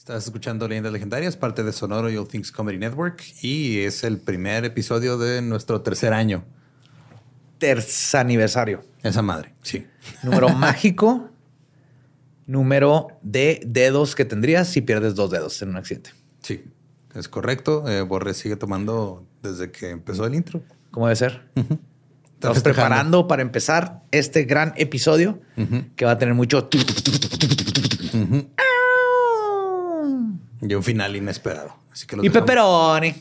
Estás escuchando Leyendas Legendarias, parte de Sonoro y All Things Comedy Network, y es el primer episodio de nuestro tercer año. Tercer aniversario. Esa madre, sí. Número mágico. Número de dedos que tendrías si pierdes dos dedos en un accidente. Sí, es correcto. Eh, Borre sigue tomando desde que empezó el intro. ¿Cómo debe ser? Estamos preparando para empezar este gran episodio que va a tener mucho. Y un final inesperado. Así que los y dejamos- pepperoni.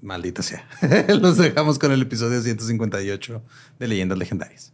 Maldita sea. Los dejamos con el episodio 158 de Leyendas Legendarias.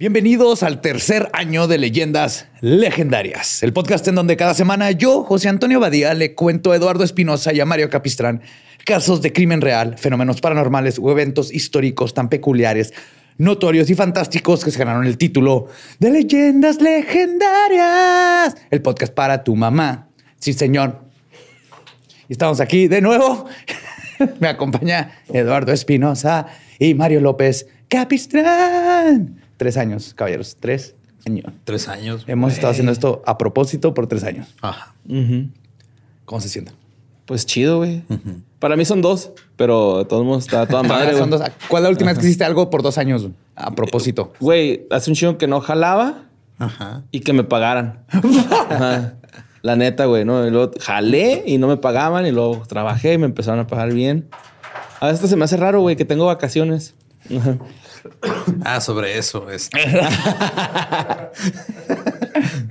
Bienvenidos al tercer año de Leyendas Legendarias, el podcast en donde cada semana yo, José Antonio Badía, le cuento a Eduardo Espinosa y a Mario Capistrán casos de crimen real, fenómenos paranormales o eventos históricos tan peculiares, notorios y fantásticos que se ganaron el título de Leyendas Legendarias, el podcast para tu mamá. Sí, señor. Y estamos aquí de nuevo. Me acompaña Eduardo Espinosa y Mario López Capistrán. Tres años, caballeros. Tres años. Tres años. Hemos estado haciendo esto a propósito por tres años. Ajá. ¿Cómo se sienten? Pues chido, güey. Para mí son dos, pero de todos modos está toda madre, Son dos- ¿Cuál es la última vez que hiciste algo por dos años? A propósito. Güey, hace un chingo que no jalaba Ajá. y que me pagaran. Ajá. La neta, güey, ¿no? Y luego jalé y no me pagaban y luego trabajé y me empezaron a pagar bien. A veces se me hace raro, güey, que tengo vacaciones. Ah, sobre eso. Es...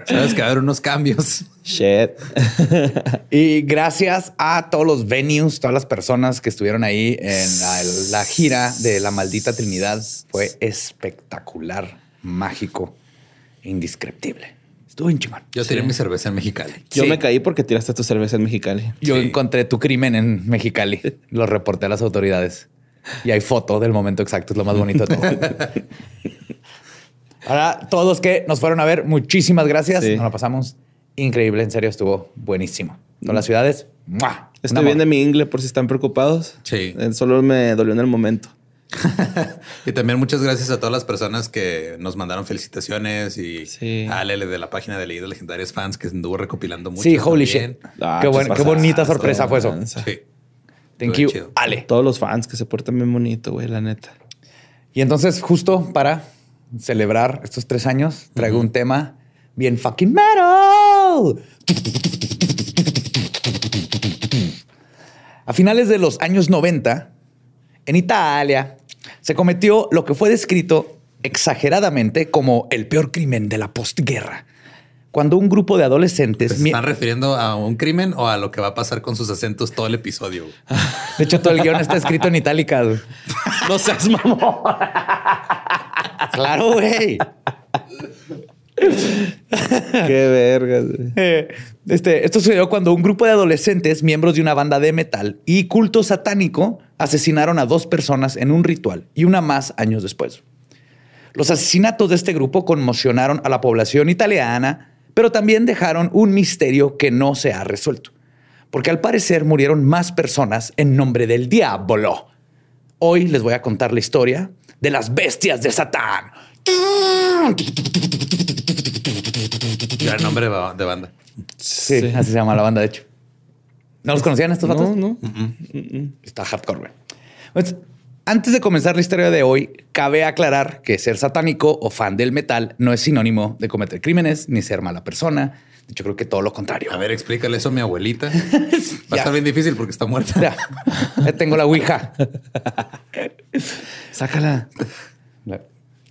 Sabes que va a haber unos cambios. Shit. Y gracias a todos los venues, todas las personas que estuvieron ahí en la, la gira de la maldita Trinidad. Fue espectacular, mágico, indescriptible. Estuvo bien chingón. Yo tiré mi cerveza en Mexicali. Yo Sí. me caí porque tiraste tu cerveza en Mexicali. Yo Sí. encontré tu crimen en Mexicali. Lo reporté a las autoridades. Y hay foto del momento exacto. Es lo más bonito de todo. Ahora, todos los que nos fueron a ver, muchísimas gracias. Sí. Nos la pasamos increíble. En serio, estuvo buenísimo. Todas las ciudades. ¡mua! Estoy bien de mi ingle por si están preocupados. Sí. Eh, Solo me dolió en el momento. Y también muchas gracias a todas las personas que nos mandaron felicitaciones y Sí. a Ale de la página de Leyendas Legendarias Fans que anduvo recopilando mucho. Sí, holy shit. Ah, qué, buen- qué bonita sorpresa fue eso. Sí. Thank you, chido. Ale. Todos los fans que se portan bien bonito, güey, la neta. Y entonces, justo para celebrar estos tres años, traigo un tema bien fucking metal. A finales de los años 90, en Italia, se cometió lo que fue descrito exageradamente como el peor crimen de la postguerra. Cuando un grupo de adolescentes... ¿Se están refiriendo a un crimen o a lo que va a pasar con sus acentos todo el episodio? De hecho, todo el guion está escrito en itálica. güey. No seas mamón. Claro, güey. Qué vergas, güey. Eh, Este, esto sucedió cuando un grupo de adolescentes, miembros de una banda de metal y culto satánico, asesinaron a dos personas en un ritual y una más años después. Los asesinatos de este grupo conmocionaron a la población italiana, pero también dejaron un misterio que no se ha resuelto, porque al parecer murieron más personas en nombre del diablo. Hoy les voy a contar la historia de las bestias de Satán. Gran nombre de ba- de banda. Sí, Sí. así se llama la banda, de hecho. ¿No los conocían estos vatos? No, no. Está hardcore, güey. Antes de comenzar la historia de hoy, cabe aclarar que ser satánico o fan del metal no es sinónimo de cometer crímenes ni ser mala persona. De hecho, creo que todo lo contrario. A ver, explícale eso a mi abuelita. Va a estar bien difícil porque está muerta. Ya, ya tengo la ouija. Sácala. La,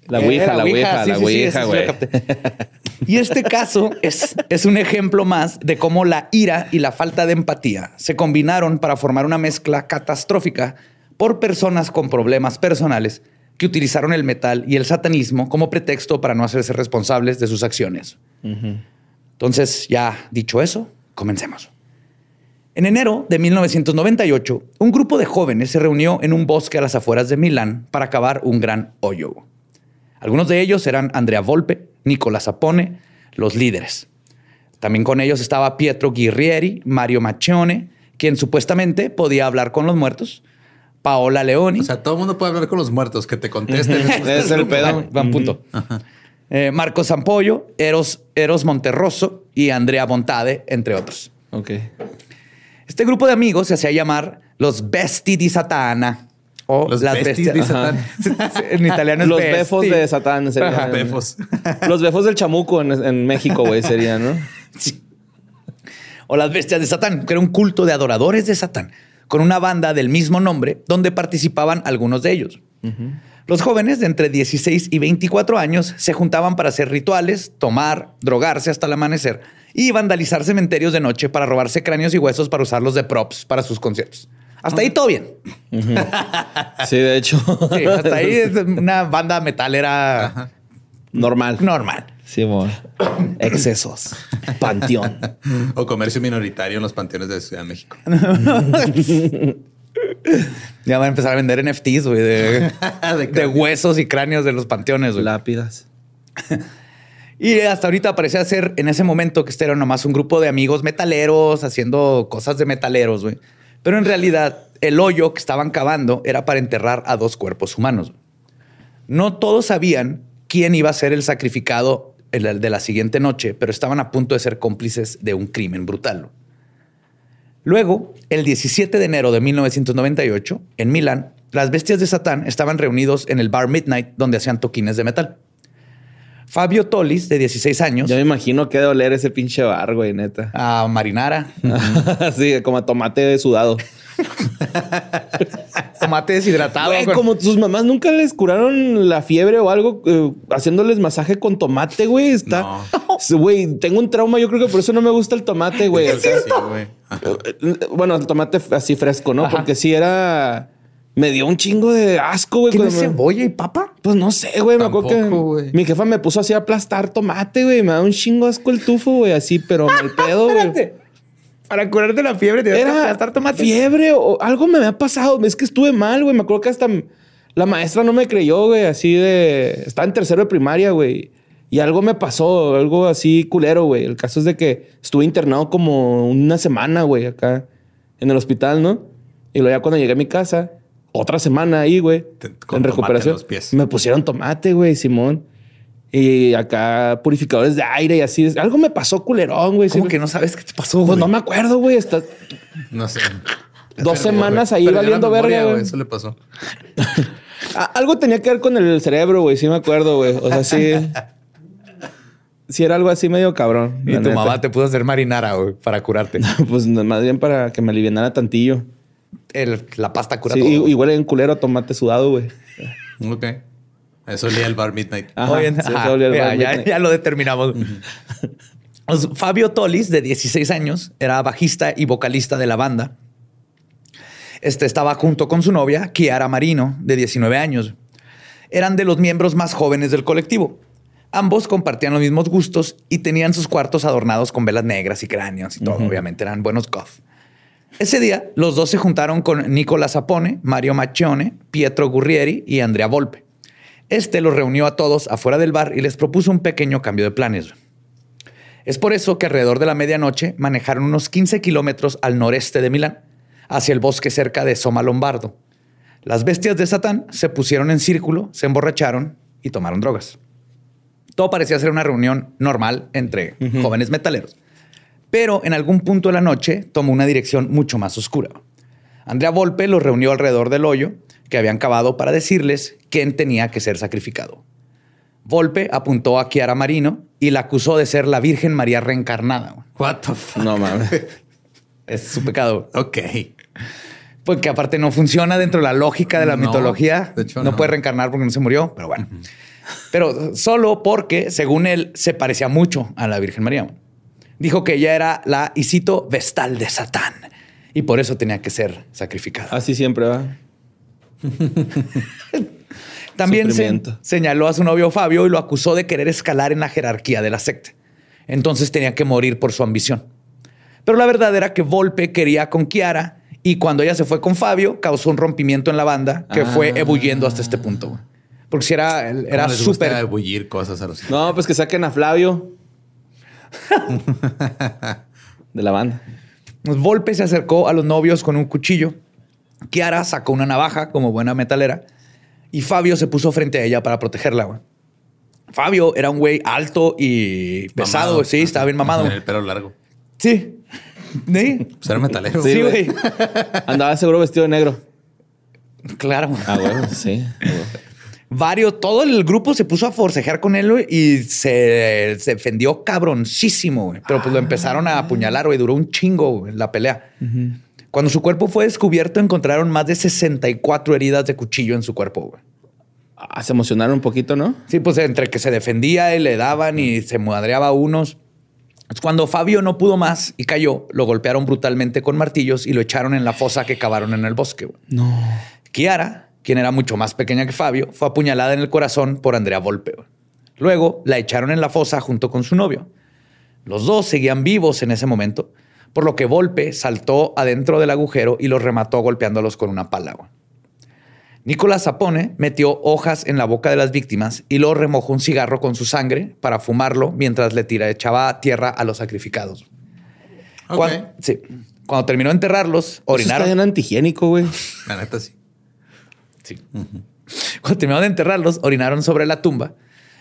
La Eh, ouija, la ouija, la sí, sí, ouija, sí. Y este caso es, es un ejemplo más de cómo la ira y la falta de empatía se combinaron para formar una mezcla catastrófica por personas con problemas personales que utilizaron el metal y el satanismo como pretexto para no hacerse responsables de sus acciones. Entonces, ya dicho eso, comencemos. En enero de 1998, un grupo de jóvenes se reunió en un bosque a las afueras de Milán para cavar un gran hoyo. Algunos de ellos eran Andrea Volpe, Nicola Sapone, los líderes. También con ellos estaba Pietro Guerrieri, Mario Maccione, quien supuestamente podía hablar con los muertos, Paola Leoni. O sea, todo el mundo puede hablar con los muertos, que te contesten. es el pedo. Van punto. Eh, Marco Zampollo, Eros, Eros Monterroso y Andrea Bontade, entre otros. Ok. Este grupo de amigos se hacía llamar los Besti di Satana. O Los las besties de Ajá. Satán. en italiano es Los besti. befos de Satán serían. Ajá. Befos. Los befos del chamuco en, en México, güey, serían, ¿no? Sí. O las bestias de Satán, que era un culto de adoradores de Satán, con una banda del mismo nombre donde participaban algunos de ellos. Los jóvenes de entre 16 y 24 años se juntaban para hacer rituales, tomar, drogarse hasta el amanecer y vandalizar cementerios de noche para robarse cráneos y huesos para usarlos de props para sus conciertos. Hasta ahí todo bien. Sí, de hecho. Sí, hasta ahí es una banda metalera Normal. normal. Sí, amor. Excesos. Panteón. O comercio minoritario en los panteones de Ciudad de México. Ya van a empezar a vender NFTs, güey, de, de huesos y cráneos de los panteones, güey. Lápidas. Y hasta ahorita parecía ser en ese momento que este era nomás un grupo de amigos metaleros haciendo cosas de metaleros, güey. Pero en realidad el hoyo que estaban cavando era para enterrar a dos cuerpos humanos. No todos sabían quién iba a ser el sacrificado de la siguiente noche, pero estaban a punto de ser cómplices de un crimen brutal. Luego, el 17 de enero de 1998, en Milán, las bestias de Satán estaban reunidos en el bar Midnight donde hacían toquines de metal. Fabio Tolis, de 16 años, Yo me imagino que de oler ese pinche bar, güey, neta. a Marinara, sí, como a tomate sudado. tomate deshidratado. Güey, con- como sus mamás nunca les curaron la fiebre o algo eh, haciéndoles masaje con tomate, güey. Está. Sí, Güey, tengo un trauma. Yo creo que por eso no me gusta el tomate, güey. O sea, Sí, güey. Ajá. eh, bueno, el tomate así fresco, ¿no? Ajá. Porque sí era. Me dio un chingo de asco, güey. ¿Tiene cebolla y papa? Pues no sé, güey. Me acuerdo que mi jefa me puso así a aplastar tomate, güey. Me da un chingo asco el tufo, güey. Así, pero mal pedo, güey. Para curarte la fiebre que Era aplastar tomate. fiebre o algo me había pasado. Es que estuve mal, güey. Me acuerdo que hasta la maestra no me creyó, güey. Así de... Estaba en tercero de primaria, güey. Y algo me pasó, algo así culero, güey. El caso es de que estuve internado como una semana, güey, acá en el hospital, ¿no? Y luego ya cuando llegué a mi casa, otra semana ahí, güey, en recuperación, en los pies. me pusieron tomate, güey, Simón. Y acá purificadores de aire y así. Algo me pasó culerón, güey. ¿Cómo Sí, que no sabes qué te pasó, Pues güey? no me acuerdo, güey. Está... No sé. Dos semanas güey. ahí Perdió valiendo memoria, verga, güey. Eso le pasó. Algo tenía que ver con el cerebro, güey. Sí me acuerdo, güey. O sea, sí. Sí era algo así medio cabrón. Y tu neta. mamá te pudo hacer marinara, güey, para curarte. Pues más bien para que me alivianara tantillo. El- la pasta cura Sí, todo. huele en culero a tomate sudado, güey. Ok. Eso olía el bar Midnight. Ajá, Oye, sí, ajá, se olía el mira, bar ya, midnight. ya lo determinamos. Pues, Fabio Tolis, de 16 años, era bajista y vocalista de la banda. Este estaba junto con su novia, Kiara Marino, de 19 años. Eran de los miembros más jóvenes del colectivo. Ambos compartían los mismos gustos y tenían sus cuartos adornados con velas negras y cráneos y todo. Obviamente eran buenos goth. Ese día, los dos se juntaron con Nicola Sapone, Mario Maccione, Pietro Gurrieri y Andrea Volpe. Este los reunió a todos afuera del bar y les propuso un pequeño cambio de planes. Es por eso que alrededor de la medianoche manejaron unos 15 kilómetros al noreste de Milán, hacia el bosque cerca de Soma Lombardo. Las bestias de Satán se pusieron en círculo, se emborracharon y tomaron drogas. Todo parecía ser una reunión normal entre jóvenes metaleros. Pero en algún punto de la noche tomó una dirección mucho más oscura. Andrea Volpe los reunió alrededor del hoyo que habían cavado para decirles quién tenía que ser sacrificado. Volpe apuntó a Chiara Marino y la acusó de ser la Virgen María reencarnada. What the fuck? No mames. Es su pecado. Ok. Porque aparte no funciona dentro de la lógica de la No, mitología. de hecho, no, no. puede reencarnar porque no se murió, pero bueno. Pero solo porque, según él, se parecía mucho a la Virgen María. Dijo que ella era la, y cito, vestal de Satán. Y por eso tenía que ser sacrificada. Así siempre va. También se- señaló a su novio Fabio y lo acusó de querer escalar en la jerarquía de la secta. Entonces tenía que morir por su ambición. Pero la verdad era que Volpe quería con Kiara y cuando ella se fue con Fabio, causó un rompimiento en la banda que fue Ah. ebulliendo hasta este punto. Porque si era, ¿Cómo era les gusta súper. bullir cosas a los No, pues que saquen a Flavio. de la banda. Volpe se acercó a los novios con un cuchillo. Kiara sacó una navaja como buena metalera y Fabio se puso frente a ella para protegerla. güey. Fabio era un güey alto y pesado, Mamado. güey. sí, estaba bien mamado. Con el pelo largo. Sí. ¿Sí? Pues era metalero. Sí, güey. güey. Andaba seguro vestido de negro. Claro. Ah, bueno, sí. Varios, todo el grupo se puso a forcejear con él y se, se defendió cabroncísimo, güey. Pero pues lo empezaron a apuñalar, güey. Duró un chingo güey, la pelea. Cuando su cuerpo fue descubierto, encontraron más de 64 heridas de cuchillo en su cuerpo, güey. Ah, se emocionaron un poquito, ¿no? Sí, pues entre que se defendía y le daban y se madreaba a unos. Cuando Fabio no pudo más y cayó, lo golpearon brutalmente con martillos y lo echaron en la fosa que cavaron en el bosque. güey. No. Kiara, quien era mucho más pequeña que Fabio, fue apuñalada en el corazón por Andrea Volpe. Luego la echaron en la fosa junto con su novio. Los dos seguían vivos en ese momento, por lo que Volpe saltó adentro del agujero y los remató golpeándolos con una pala. Nicolás Zapone metió hojas en la boca de las víctimas y luego remojó un cigarro con su sangre para fumarlo mientras le tira, echaba tierra a los sacrificados. Cuando, sí. Cuando terminó de enterrarlos, Eso está orinaron. bien antihigiénico, güey. La neta sí. Cuando terminó de enterrarlos, orinaron sobre la tumba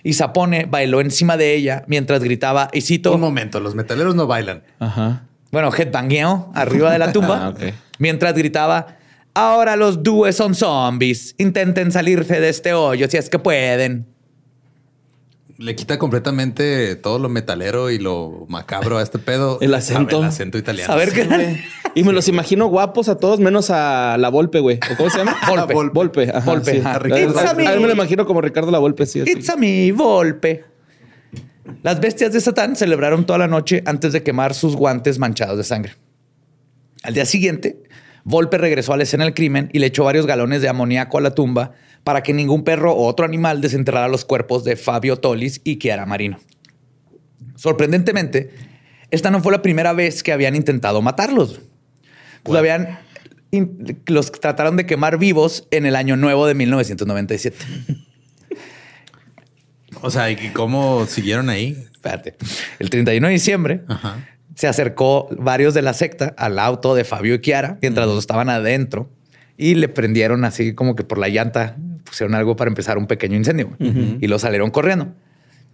y Zapone bailó encima de ella mientras gritaba, y cito, Un momento, los metaleros no bailan. Ajá. bueno, headbangueo arriba de la tumba, Ah, mientras gritaba, ahora los dúes son zombies, intenten salirse de este hoyo si es que pueden. Le quita completamente todo lo metalero y lo macabro a este pedo. El acento. El acento italiano. A ver qué. Y me los imagino guapos a todos, menos a la Volpe, güey. ¿O ¿Cómo se llama? Volpe. Volpe. Volpe. Ajá, Volpe, sí. ajá. A, Ricardo. a- a- It's a a mí me. lo imagino como Ricardo la Volpe, sí. así. It's a me, Volpe. Las bestias de Satán celebraron toda la noche antes de quemar sus guantes manchados de sangre. Al día siguiente, Volpe regresó a la escena del crimen y le echó varios galones de amoníaco a la tumba para que ningún perro o otro animal desenterrara los cuerpos de Fabio Tolis y Chiara Marino. Sorprendentemente, esta no fue la primera vez que habían intentado matarlos. Pues habían los trataron de quemar vivos en el año nuevo de 1997. O sea, ¿y cómo siguieron ahí? Espérate. El 31 de diciembre Ajá. se acercó varios de la secta al auto de Fabio y Kiara mientras los estaban adentro y le prendieron así como que por la llanta pusieron algo para empezar un pequeño incendio güey. y lo salieron corriendo.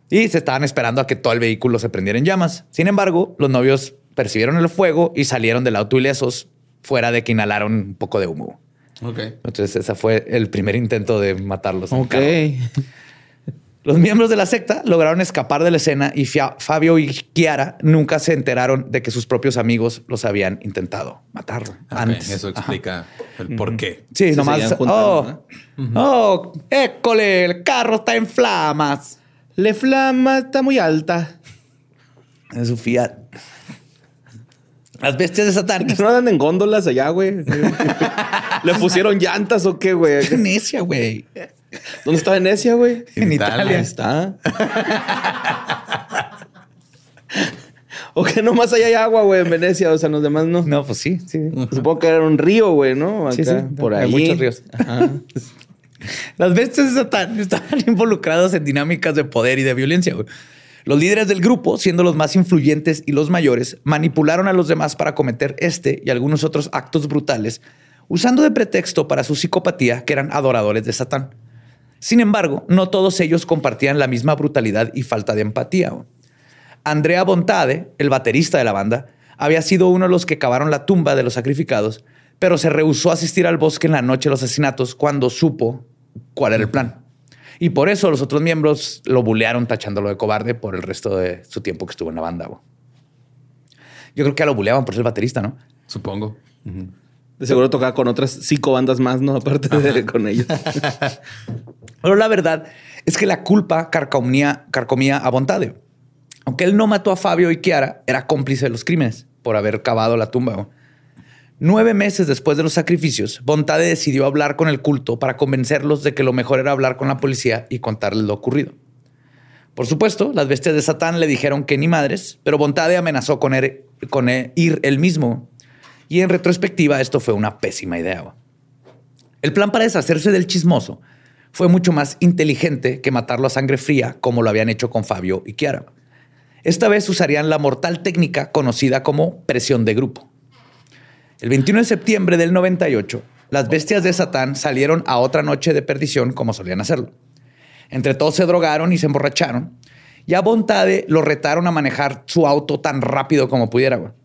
Y se estaban esperando a que todo el vehículo se prendiera en llamas. Sin embargo, los novios percibieron el fuego y salieron del auto ilesos fuera de que inhalaron un poco de humo. Ok. Entonces, ese fue el primer intento de matarlos. Ok. Los miembros de la secta lograron escapar de la escena y Fia- Fabio y Kiara nunca se enteraron de que sus propios amigos los habían intentado matar antes. Eso Ajá. explica el por qué. Sí, Se nomás. seguían juntando, Oh, oh, école, el carro está en flamas. Le flama está muy alta. Es su Fiat. Las bestias de Satán. ¿No andan en góndolas allá, güey? ¿Le pusieron llantas o qué, güey? Venecia, güey. ¿Dónde está Venecia, güey? En En Italia. Italia. Ahí está. o que nomás ahí hay agua, güey, en Venecia. O sea, los demás no. No, pues sí, sí. Supongo que era un río, güey, ¿no? Sí, Acá, sí, Por hay ahí. muchos ríos. Ajá. Las bestias de Satán estaban involucrados en dinámicas de poder y de violencia. güey. Los líderes del grupo, siendo los más influyentes y los mayores, manipularon a los demás para cometer este y algunos otros actos brutales, usando de pretexto para su psicopatía que eran adoradores de Satán. Sin embargo, no todos ellos compartían la misma brutalidad y falta de empatía. Andrea Bontade, el baterista de la banda, había sido uno de los que cavaron la tumba de los sacrificados, pero se rehusó a asistir al bosque en la noche de los asesinatos cuando supo cuál era el plan. Y por eso los otros miembros lo bulearon tachándolo de cobarde por el resto de su tiempo que estuvo en la banda. Yo creo que lo buleaban por ser baterista, ¿no? Supongo. De seguro tocaba con otras cinco bandas más, ¿no? Aparte de con ellos. Pero la verdad es que la culpa carcomía, carcomía a Bontade. Aunque él no mató a Fabio y Kiara, era cómplice de los crímenes por haber cavado la tumba. Nueve meses después de los sacrificios, Bontade decidió hablar con el culto para convencerlos de que lo mejor era hablar con la policía y contarles lo ocurrido. Por supuesto, las bestias de Satán le dijeron que ni madres, pero Bontade amenazó con, er, con e, ir él mismo. Y en retrospectiva, esto fue una pésima idea. El plan para deshacerse del chismoso fue mucho más inteligente que matarlo a sangre fría, como lo habían hecho con Fabio y Kiara. Esta vez usarían la mortal técnica conocida como presión de grupo. El 21 de septiembre del 98, las bestias de Satán salieron a otra noche de perdición como solían hacerlo. Entre todos se drogaron y se emborracharon. Y a Bontade lo retaron a manejar su auto tan rápido como pudiera.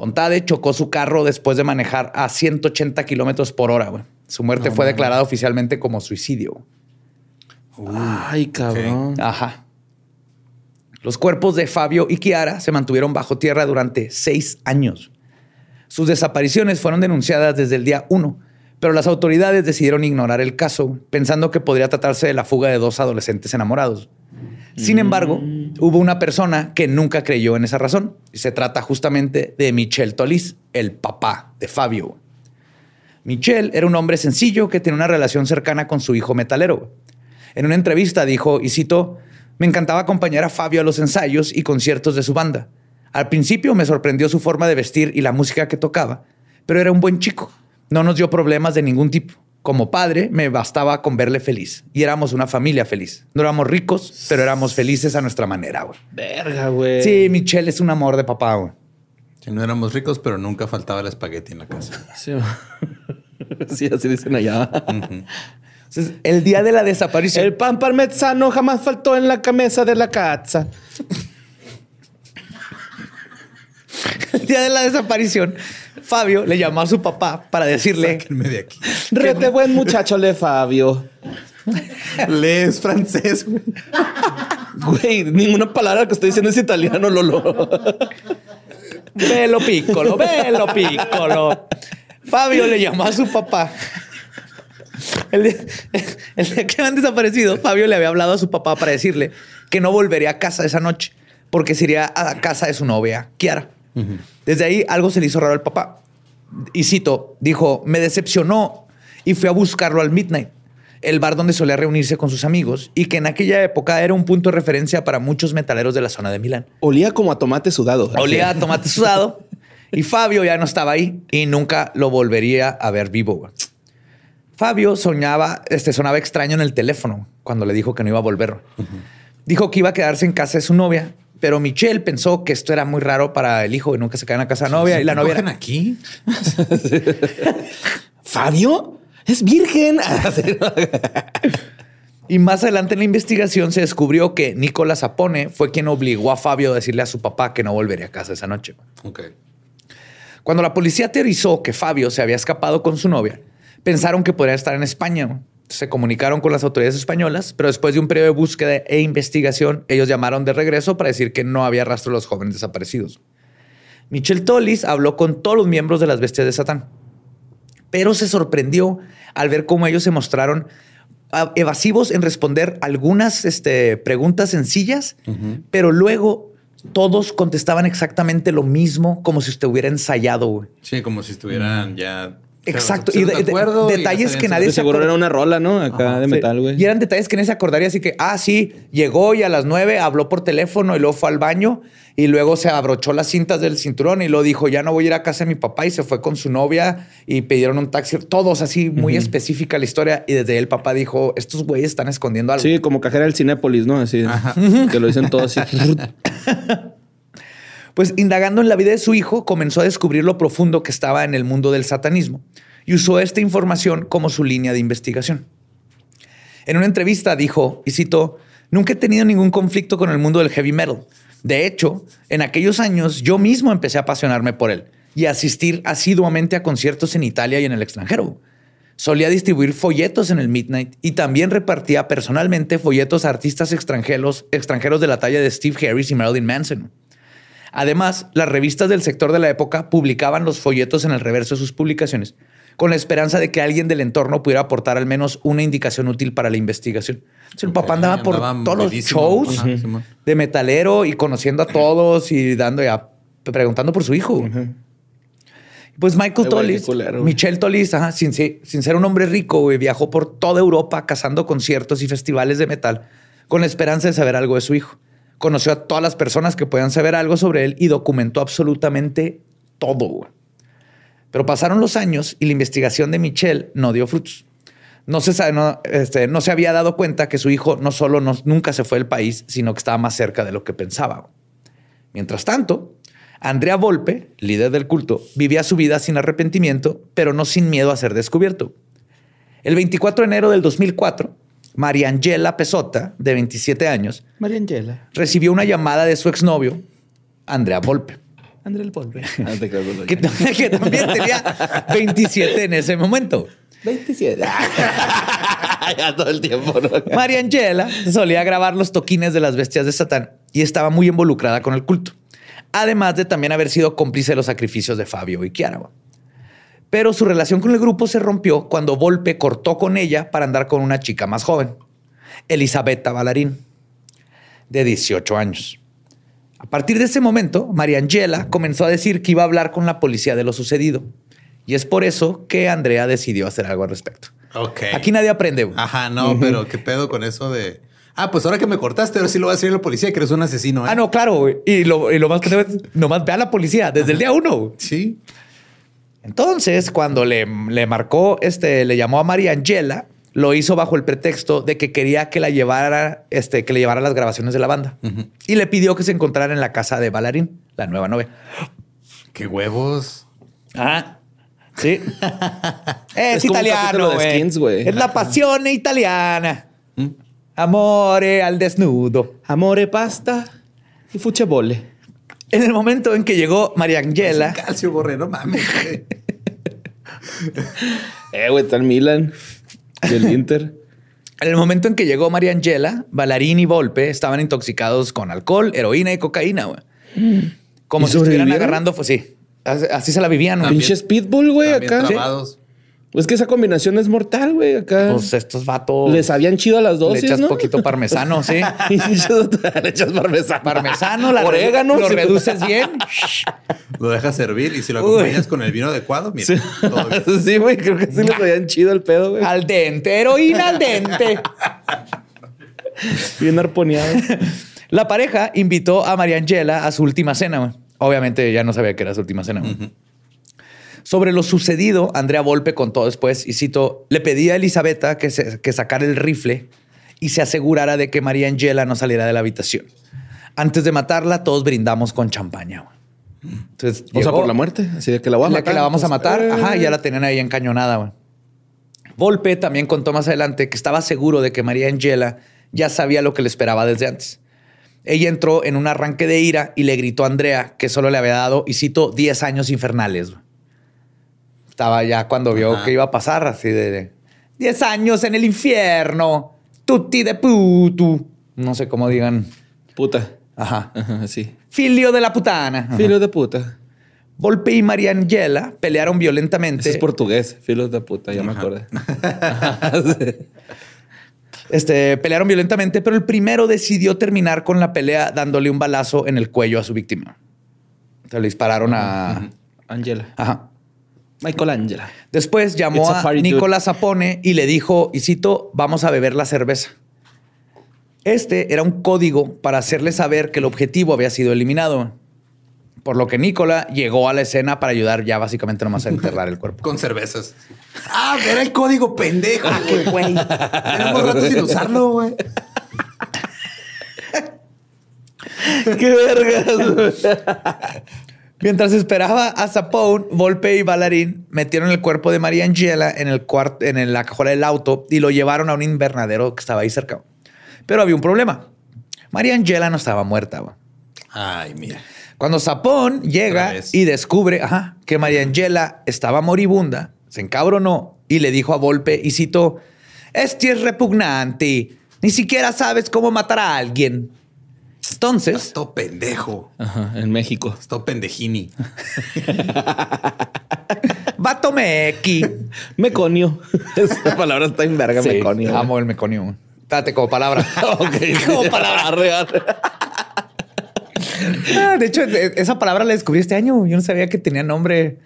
Bontade chocó su carro después de manejar a 180 kilómetros por hora. Su muerte fue declarada oficialmente como suicidio. Ay, cabrón. Ajá. Los cuerpos de Fabio y Kiara se mantuvieron bajo tierra durante seis años. Sus desapariciones fueron denunciadas desde el día 1, pero las autoridades decidieron ignorar el caso, pensando que podría tratarse de la fuga de dos adolescentes enamorados. Sin embargo, hubo una persona que nunca creyó en esa razón, y se trata justamente de Michel Tolis, el papá de Fabio. Michel era un hombre sencillo que tenía una relación cercana con su hijo metalero. En una entrevista dijo, y cito, me encantaba acompañar a Fabio a los ensayos y conciertos de su banda. Al principio me sorprendió su forma de vestir y la música que tocaba, pero era un buen chico. No nos dio problemas de ningún tipo. Como padre, me bastaba con verle feliz. Y éramos una familia feliz. No éramos ricos, pero éramos felices a nuestra manera, güey. Verga, güey. Sí, Michelle es un amor de papá, güey. no éramos ricos, pero nunca faltaba el espagueti en la casa. Sí, sí así dicen allá el día de la desaparición. El pan parmesano jamás faltó en la camisa de la casa. El día de la desaparición, Fabio le llamó a su papá para decirle: Sáquenme de aquí. Rete buen muchacho, le Fabio. Lees francés, güey. Güey, ninguna palabra que estoy diciendo es italiano, Lolo. Velo piccolo, velo piccolo. Fabio le llamó a su papá el día, que habían desaparecido, Fabio le había hablado a su papá para decirle que no volvería a casa esa noche porque se iría a casa de su novia, Kiara. Desde ahí algo se le hizo raro al papá. Y cito, dijo, me decepcionó y fui a buscarlo al Midnight, el bar donde solía reunirse con sus amigos y que en aquella época era un punto de referencia para muchos metaleros de la zona de Milán. Olía como a tomate sudado. Olía a tomate sudado y Fabio ya no estaba ahí y nunca lo volvería a ver vivo. Fabio soñaba, este, sonaba extraño en el teléfono cuando le dijo que no iba a volver. Dijo que iba a quedarse en casa de su novia, pero Michelle pensó que esto era muy raro para el hijo y nunca se queda en la casa de novia. y la novia. Era... aquí? ¿Fabio? Es virgen. y más adelante en la investigación se descubrió que Nicolás Apone fue quien obligó a Fabio a decirle a su papá que no volvería a casa esa noche. Cuando la policía teorizó que Fabio se había escapado con su novia, pensaron que podría estar en España. Se comunicaron con las autoridades españolas, pero después de un periodo de búsqueda e investigación, ellos llamaron de regreso para decir que no había rastro de los jóvenes desaparecidos. Michel Tolis habló con todos los miembros de las bestias de Satán, pero se sorprendió al ver cómo ellos se mostraron ah, evasivos en responder algunas este, preguntas sencillas, pero luego todos contestaban exactamente lo mismo, como si estuviera ensayado. Sí, como si estuvieran ya Exacto. Y, detalles que nadie se Seguro era una rola, ¿no? Acá de metal, güey. Y eran detalles que nadie se acordaría. Así que, ah, sí, llegó y a las nueve habló por teléfono y luego fue al baño y luego se abrochó las cintas del cinturón y lo dijo, ya no voy a ir a casa de mi papá y se fue con su novia y pidieron un taxi. Todos así, muy específica la historia. Y desde ahí el papá dijo, estos güeyes están escondiendo algo. Sí, como cajera del Cinépolis, ¿no? Así, que lo dicen todos así. Pues indagando en la vida de su hijo, comenzó a descubrir lo profundo que estaba en el mundo del satanismo y usó esta información como su línea de investigación. En una entrevista dijo, y citó, nunca he tenido ningún conflicto con el mundo del heavy metal. De hecho, en aquellos años yo mismo empecé a apasionarme por él y a asistir asiduamente a conciertos en Italia y en el extranjero. Solía distribuir folletos en el Midnight y también repartía personalmente folletos a artistas extranjeros, extranjeros de la talla de Steve Harris y Marilyn Manson. Además, las revistas del sector de la época publicaban los folletos en el reverso de sus publicaciones, con la esperanza de que alguien del entorno pudiera aportar al menos una indicación útil para la investigación. el papá andaba por todos los shows de metalero y conociendo a todos y dando ya preguntando por su hijo. Pues Michael Ay, güey, Tolis, qué culero, güey. Michelle Tolis, ajá, sin, ser- sin ser un hombre rico, güey, viajó por toda Europa cazando conciertos y festivales de metal con la esperanza de saber algo de su hijo. Conoció a todas las personas que podían saber algo sobre él y documentó absolutamente todo. Pero pasaron los años y la investigación de Michelle no dio frutos. No se, sabe- este, no se había dado cuenta que su hijo no solo no- nunca se fue del país, sino que estaba más cerca de lo que pensaba. Mientras tanto, Andrea Volpe, líder del culto, vivía su vida sin arrepentimiento, pero no sin miedo a ser descubierto. El 24 de enero del 2004, Mariangela Pesota, de 27 años, María Angela. recibió una llamada de su exnovio, Andrea Volpe, André el Polve. Ah, que, que también tenía 27 en ese momento. 27. ya todo el tiempo, ¿no? Mariangela solía grabar los toquines de las bestias de Satán y estaba muy involucrada con el culto. Además de también haber sido cómplice de los sacrificios de Fabio y Kiara. Pero su relación con el grupo se rompió cuando Volpe cortó con ella para andar con una chica más joven, Elisabetta Ballarín, de 18 años. A partir de ese momento, Mariangela comenzó a decir que iba a hablar con la policía de lo sucedido. Y es por eso que Andrea decidió hacer algo al respecto. Ok. Aquí nadie aprende. güey. Ajá, no, pero qué pedo con eso de. Ah, pues ahora que me cortaste, ahora sí lo va a decir a la policía que eres un asesino. ¿eh? Ah, no, claro. güey. Y lo, y lo más que debe- nomás ve a la policía desde el día uno. güey. Sí. Entonces, cuando le, le marcó, este, le llamó a María Angela, lo hizo bajo el pretexto de que quería que la llevara, este, que le llevara las grabaciones de la banda. Y le pidió que se encontrara en la casa de Balarín, la nueva novia. Qué huevos. Ah, sí. es, Es italiano, güey. Es la pasión italiana. Amore al desnudo. Amore, pasta y fuchebole. En el momento en que llegó María Angela, Calcio, borre, no mames. güey. Eh, güey, está el Milan y el Inter. En el momento en que llegó María Angela, Ballarín y Volpe estaban intoxicados con alcohol, heroína y cocaína, güey. Como ¿Y si estuvieran agarrando, pues sí. Así, se la vivían, güey. Pinches pitbull, güey, acá. trabados. Es que esa combinación es mortal, güey, acá. Pues estos vatos. Les habían chido a las le dosis, echas ¿no? poquito parmesano, sí. le echas parmesano. Parmesano, la Orégano. Lo reduces bien. Lo dejas servir y si lo Uy. acompañas con el vino adecuado, mira. Sí. todo bien. Sí, güey, creo que sí les habían chido el pedo, güey. al dente, heroína al dente. Bien arponeado. La pareja invitó a María Angela a su última cena. güey. Obviamente ya no sabía que era su última cena. güey. Sobre lo sucedido, Andrea Volpe contó después, y cito, le pedí a Elisabetta que, se- que sacara el rifle y se asegurara de que María Angela no saliera de la habitación. Antes de matarla, todos brindamos con champaña. Entonces, O sea, por la muerte. Así de que la voy a la matar. que la vamos a matar. eh, Ajá, ya la tenían ahí encañonada. güey. Volpe también contó más adelante que estaba seguro de que María Angela ya sabía lo que le esperaba desde antes. Ella entró en un arranque de ira y le gritó a Andrea que solo le había dado, y cito, 10 años infernales. güey. Estaba ya cuando vio Ajá. que iba a pasar, así de, de 10 años en el infierno, tutti de putu. No sé cómo digan. Puta. Ajá. Ajá, sí. Filio de la putana. Ajá. Filo de puta. Volpe y María Angela pelearon violentamente. Es portugués. Filos de puta, ya me acordé. Este, pelearon violentamente, pero el primero decidió terminar con la pelea dándole un balazo en el cuello a su víctima. Se le dispararon a... Angela. Ajá. Michael Angela. Después llamó It's a. Nicolás Zapone y le dijo, y cito, vamos a beber la cerveza. Este era un código para hacerle saber que el objetivo había sido eliminado. Por lo que Nicola llegó a la escena para ayudar ya básicamente nomás a enterrar el cuerpo. Con cervezas. Ah, era el código pendejo. güey. Tenemos rato sin usarlo, güey. ¡Qué vergas! Mientras esperaba a Zapone, Volpe y Ballarín metieron el cuerpo de María Angela en, el cuarto, en la cajuela del auto y lo llevaron a un invernadero que estaba ahí cerca. Pero había un problema. María Angela no estaba muerta. güey. Ay, mira. Cuando Zapón llega y descubre ajá, que María Angela estaba moribunda, se encabronó y le dijo a Volpe, y citó, este es repugnante, ni siquiera sabes cómo matar a alguien. Entonces, Esto pendejo. Ajá, en México. Esto pendejini. vato mequi. Meconio. Esa palabra está en verga, Sí, meconio. amo el meconio. Espérate, como palabra. Como palabra. arre. Ah, de hecho, e- esa palabra la descubrí este año. Yo no sabía que tenía nombre.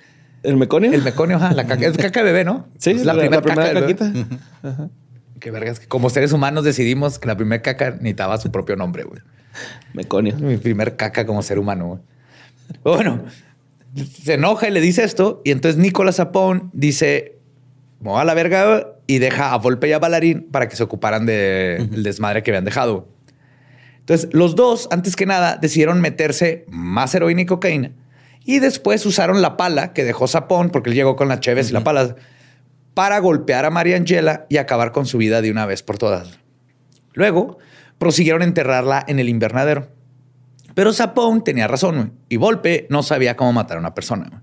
¿El meconio? El meconio, ajá, la caca, es caca de bebé, ¿no? Sí, Es la, primera primera caca del bebé. caquita. Qué vergas, que como seres humanos decidimos que la primera caca necesitaba su propio nombre, güey. Meconio. Mi primer caca como ser humano. güey. Bueno, se enoja y le dice esto. Y entonces Nicolás Sapón dice: Me voy a la verga y deja a Volpe y a Balarín para que se ocuparan del desmadre que habían dejado. Entonces, los dos, antes que nada, decidieron meterse más heroína y cocaína. Y después usaron la pala que dejó Sapón, porque él llegó con las cheves y la pala, para golpear a María Angela y acabar con su vida de una vez por todas. Luego, prosiguieron a enterrarla en el invernadero. Pero Sapón tenía razón y Volpe no sabía cómo matar a una persona.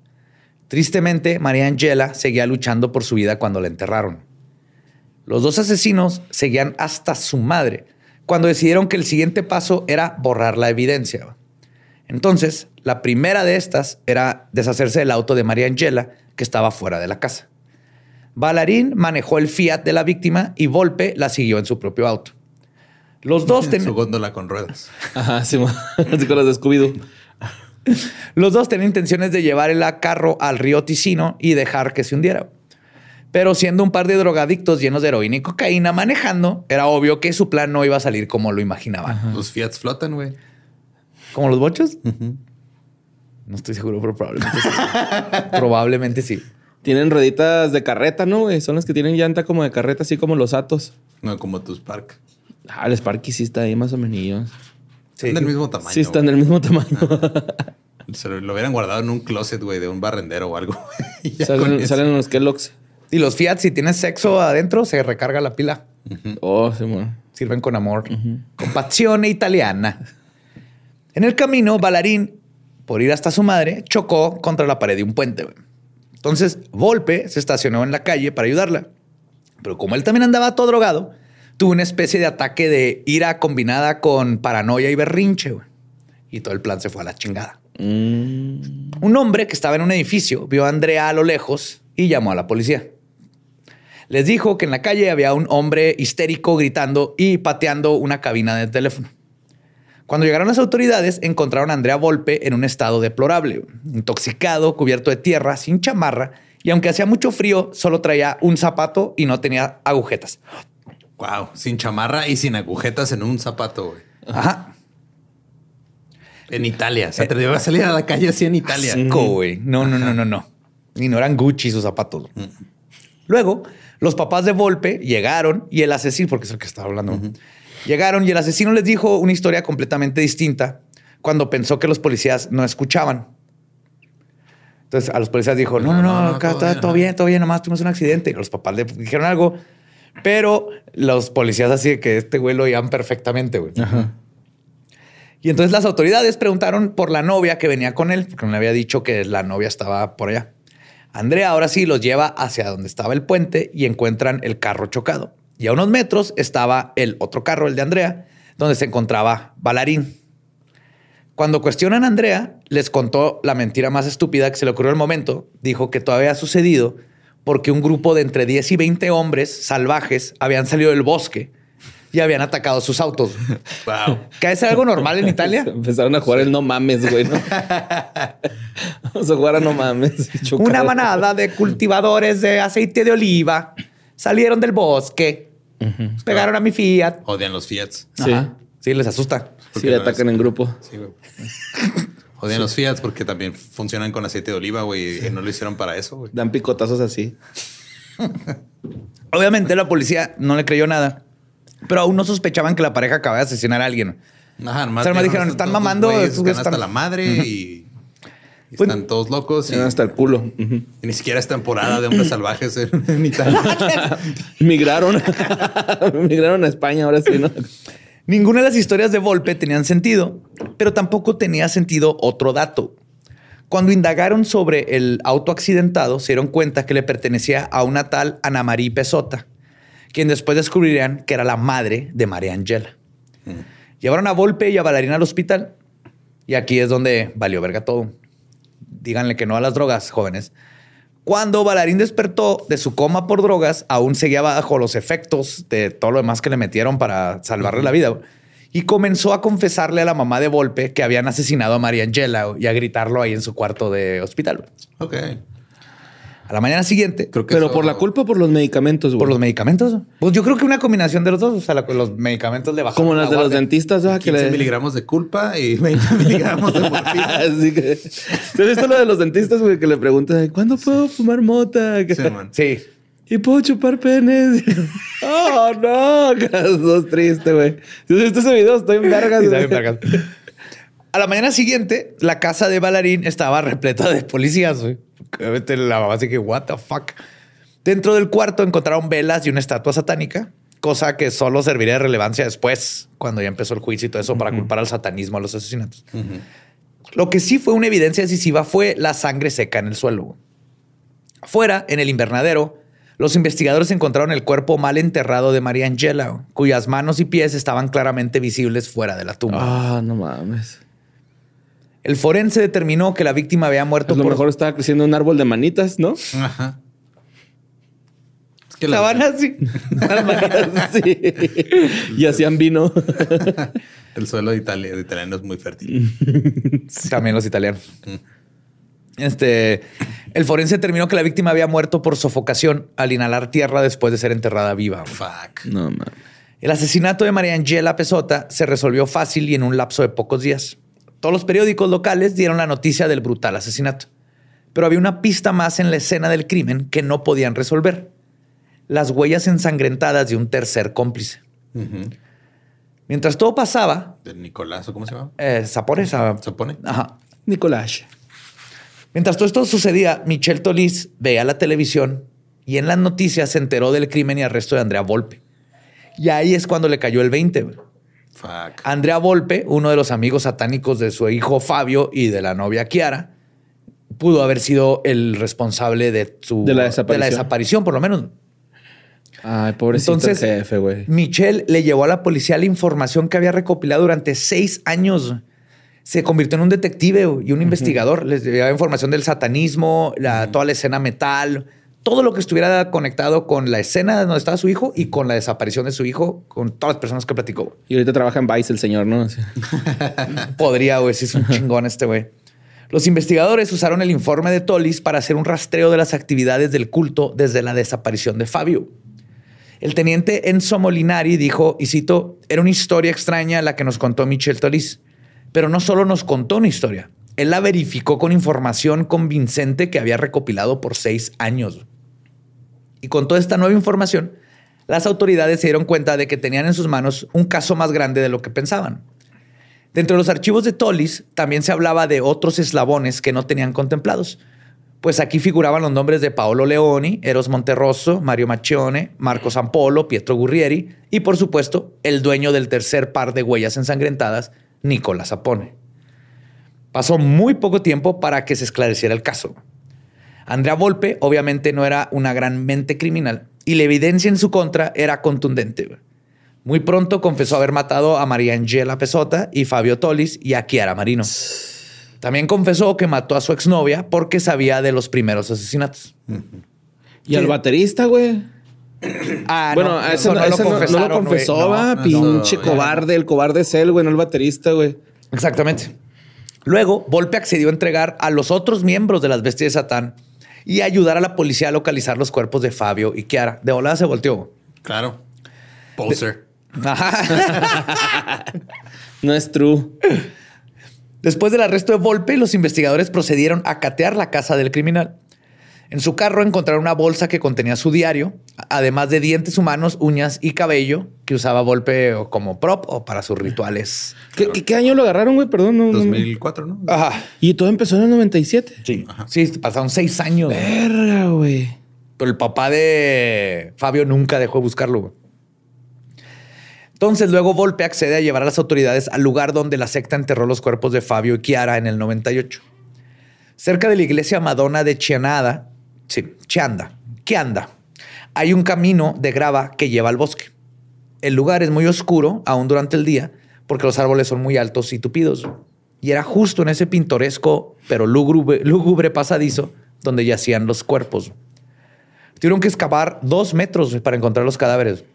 Tristemente, María Angela seguía luchando por su vida cuando la enterraron. Los dos asesinos seguían hasta su madre cuando decidieron que el siguiente paso era borrar la evidencia. Entonces, la primera de estas era deshacerse del auto de María Angela que estaba fuera de la casa. Balarín manejó el Fiat de la víctima y Volpe la siguió en su propio auto. Los dos, ten- Su góndola con ruedas. Ajá, sí, con los de Scooby-Doo. los dos tenían intenciones de llevar el carro al río Ticino y dejar que se hundiera. Pero siendo un par de drogadictos llenos de heroína y cocaína manejando, era obvio que su plan no iba a salir como lo imaginaban. Los Fiats flotan, güey. ¿Como los bochos? No estoy seguro, pero probablemente sí. probablemente sí. Tienen rueditas de carreta, ¿no, güey? Son las que tienen llanta como de carreta, así como los Atos. No como tus Spark. Ah, el Sparky sí está ahí más o menos. Sí. Son del mismo tamaño. Sí, están güey. del mismo tamaño. Se lo, lo hubieran guardado en un closet, güey, de un barrendero o algo. Salen, salen los Kellogg's. Y los Fiat, si tienes sexo adentro, se recarga la pila. Oh, sí, mo. Sirven con amor, con pasión italiana. En el camino, Balarín, por ir hasta su madre, chocó contra la pared de un puente. Entonces, Volpe se estacionó en la calle para ayudarla. Pero como él también andaba todo drogado, tuvo una especie de ataque de ira combinada con paranoia y berrinche. güey. Y todo el plan se fue a la chingada. Mm. Un hombre que estaba en un edificio vio a Andrea a lo lejos y llamó a la policía. Les dijo que en la calle había un hombre histérico gritando y pateando una cabina de teléfono. Cuando llegaron las autoridades, encontraron a Andrea Volpe en un estado deplorable, intoxicado, cubierto de tierra, sin chamarra, y aunque hacía mucho frío, solo traía un zapato y no tenía agujetas. Wow, sin chamarra y sin agujetas en un zapato, güey. Ajá. En Italia. Se atrevió a salir a la calle así en Italia. Asco, güey. No, no, no, no, no. Y no eran Gucci sus zapatos. Luego, los papás de Volpe llegaron y el asesino, porque es el que estaba hablando, llegaron y el asesino les dijo una historia completamente distinta cuando pensó que los policías no escuchaban. Entonces a los policías dijo, no, no, no, No, no, acá todo está bien, todo bien, todo bien, nomás tuvimos un accidente. Y los papás le dijeron algo, pero los policías así de que este güey lo oían perfectamente, güey. Y entonces las autoridades preguntaron por la novia que venía con él, porque no le había dicho que la novia estaba por allá. Andrea ahora sí los lleva hacia donde estaba el puente y encuentran el carro chocado. Y a unos metros estaba el otro carro, el de Andrea, donde se encontraba Balarín. Cuando cuestionan a Andrea, les contó la mentira más estúpida que se le ocurrió al momento. Dijo que todo había sucedido porque un grupo de entre 10 y 20 hombres salvajes habían salido del bosque y habían atacado sus autos. Wow. ¿Que es algo normal en Italia? Empezaron a jugar el no mames, güey, ¿no? Vamos a jugar a no mames. Chocar. Una manada de cultivadores de aceite de oliva salieron del bosque, pegaron a mi Fiat. Odian los Fiats. Sí. Ajá. Sí, les asusta. Sí, le no atacan es- en grupo. Sí, güey. Odian los Fiats porque también funcionan con aceite de oliva, güey. Y no lo hicieron para eso, güey. Dan picotazos así. Obviamente la policía no le creyó nada, pero aún no sospechaban que la pareja acababa de asesinar a alguien. Ajá, nomás O sea, nomás dijeron, están mamando, están hasta están- la madre y, y Pues- están todos locos. Y, hasta el culo. Y ni siquiera es temporada de hombres salvajes en, en Italia. Migraron. Migraron a España, ahora sí, ¿no? Ninguna de las historias de Volpe tenían sentido, pero tampoco tenía sentido otro dato. Cuando indagaron sobre el auto accidentado, se dieron cuenta que le pertenecía a una tal Ana María Pesota, quien después descubrirían que era la madre de María Angela. Llevaron a Volpe y a Bailarina al hospital. Y aquí es donde valió verga todo. Díganle que no a las drogas, jóvenes. Cuando Balarín despertó de su coma por drogas, aún seguía bajo los efectos de todo lo demás que le metieron para salvarle la vida. Y comenzó a confesarle a la mamá de Volpe que habían asesinado a María Angela y a gritarlo ahí en su cuarto de hospital. ok. A la mañana siguiente, Creo que Pero eso- por la culpa o por los medicamentos, güey. por los medicamentos. Pues yo creo que una combinación de los dos. O sea, la- los medicamentos le bajaron. Como las la de los dentistas, ¿verdad? Que 15 le... miligramos de culpa y 20 miligramos de morfina. Así que... ¿Te has visto lo de los dentistas, güey? Que le preguntan, ¿cuándo puedo fumar mota? Sí, man. Sí. ¿Y puedo chupar penes? ¡Oh, no! Sos triste, güey. Si has visto ese video, estoy en vergas, A la mañana siguiente, la casa de Bailarín estaba repleta de policías. La mamá así que, what the fuck. Dentro del cuarto encontraron velas y una estatua satánica, cosa que solo serviría de relevancia después, cuando ya empezó el juicio y todo eso, para culpar al satanismo a los asesinatos. Lo que sí fue una evidencia decisiva fue la sangre seca en el suelo. güey. Afuera, en el invernadero, los investigadores encontraron el cuerpo mal enterrado de María Angela, cuyas manos y pies estaban claramente visibles fuera de la tumba. Ah, no mames. El forense determinó que la víctima había muerto A lo por mejor estaba creciendo un árbol de manitas, ¿no? Ajá. Es que la van así. sí. Y hacían vino. el suelo de Italia, de italiano es muy fértil. También los italianos. Este, el forense determinó que la víctima había muerto por sofocación al inhalar tierra después de ser enterrada viva. Fuck. No mames. El asesinato de María Angela Pesota se resolvió fácil y en un lapso de pocos días. Todos los periódicos locales dieron la noticia del brutal asesinato. Pero había una pista más en la escena del crimen que no podían resolver. Las huellas ensangrentadas de un tercer cómplice. Mientras todo pasaba, De Nicolás, ¿o cómo se llama? eh, Zapores, ah, ¿Se pone? Ajá. Nicolás. Mientras todo esto sucedía, Michelle Tolis veía la televisión y en las noticias se enteró del crimen y arresto de Andrea Volpe. Y ahí es cuando le cayó el 20. Fuck. Andrea Volpe, uno de los amigos satánicos de su hijo Fabio y de la novia Kiara, pudo haber sido el responsable de su De la desaparición. desaparición, por lo menos. Ay, pobrecito Entonces- jefe, güey. Michelle le llevó a la policía la información que había recopilado durante seis años. Se convirtió en un detective y un investigador. Les llevaba información del satanismo, la- toda la escena metal, todo lo que estuviera conectado con la escena donde estaba su hijo y con la desaparición de su hijo, con todas las personas que platicó. Y ahorita trabaja en Vice el señor, ¿no? Podría, güey, si es un chingón este güey. Los investigadores usaron el informe de Tolis para hacer un rastreo de las actividades del culto desde la desaparición de Fabio. El teniente Enzo Molinari dijo, y cito, era una historia extraña la que nos contó Michel Tolis, pero no solo nos contó una historia, él la verificó con información convincente que había recopilado por seis años. Y con toda esta nueva información, las autoridades se dieron cuenta de que tenían en sus manos un caso más grande de lo que pensaban. Dentro de los archivos de Tolis también se hablaba de otros eslabones que no tenían contemplados. Pues aquí figuraban los nombres de Paolo Leoni, Eros Monterroso, Mario Macchione, Marco Sampolo, Pietro Gurrieri y, por supuesto, el dueño del tercer par de huellas ensangrentadas, Nicola Sapone. Pasó muy poco tiempo para que se esclareciera el caso. Andrea Volpe obviamente no era una gran mente criminal y la evidencia en su contra era contundente. Muy pronto confesó haber matado a María Angela Pesota y Fabio Tolis y a Chiara Marino. También confesó que mató a su exnovia porque sabía de los primeros asesinatos. Y al baterista, güey. Ah, bueno, no, a ese eso no, ese no- no lo confesó, No, va. no, pinche no, cobarde, el cobarde es él, güey, no el baterista, güey. Exactamente. Luego, Volpe accedió a entregar a los otros miembros de las bestias de Satán y ayudar a la policía a localizar los cuerpos de Fabio y Chiara. De volada se volteó. Claro. Poser. No es true. Después del arresto de Volpe, los investigadores procedieron a catear la casa del criminal. En su carro encontraron una bolsa que contenía su diario, además de dientes humanos, uñas y cabello que usaba Volpe o como prop o para sus rituales. ¿Qué, qué- qué año lo agarraron, güey? Perdón. No, no- 2004, ¿no? Ajá. Y todo empezó en el 97. Sí, sí, pasaron seis años. Verga, güey. Pero el papá de Fabio nunca dejó de buscarlo. güey. Entonces luego Volpe accede a llevar a las autoridades al lugar donde la secta enterró los cuerpos de Fabio y Chiara en el 98. Cerca de la iglesia Madonna de Chianada, sí, Chianda, Chianda, hay un camino de grava que lleva al bosque. El lugar es muy oscuro, aún durante el día, porque los árboles son muy altos y tupidos. Y era justo en ese pintoresco, pero lúgubre, lúgubre pasadizo, donde yacían los cuerpos. Tuvieron que excavar dos metros para encontrar los cadáveres.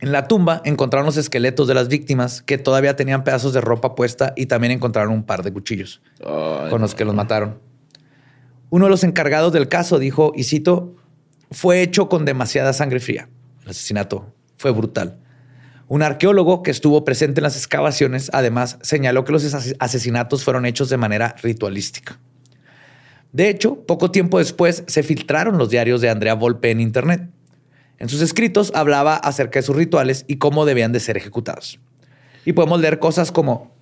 En la tumba encontraron los esqueletos de las víctimas que todavía tenían pedazos de ropa puesta y también encontraron un par de cuchillos con los que los mataron. Uno de los encargados del caso dijo, y cito, fue hecho con demasiada sangre fría. El asesinato fue brutal. Un arqueólogo que estuvo presente en las excavaciones además señaló que los asesinatos fueron hechos de manera ritualística. De hecho, poco tiempo después se filtraron los diarios de Andrea Volpe en Internet. En sus escritos hablaba acerca de sus rituales y cómo debían de ser ejecutados. Y podemos leer cosas como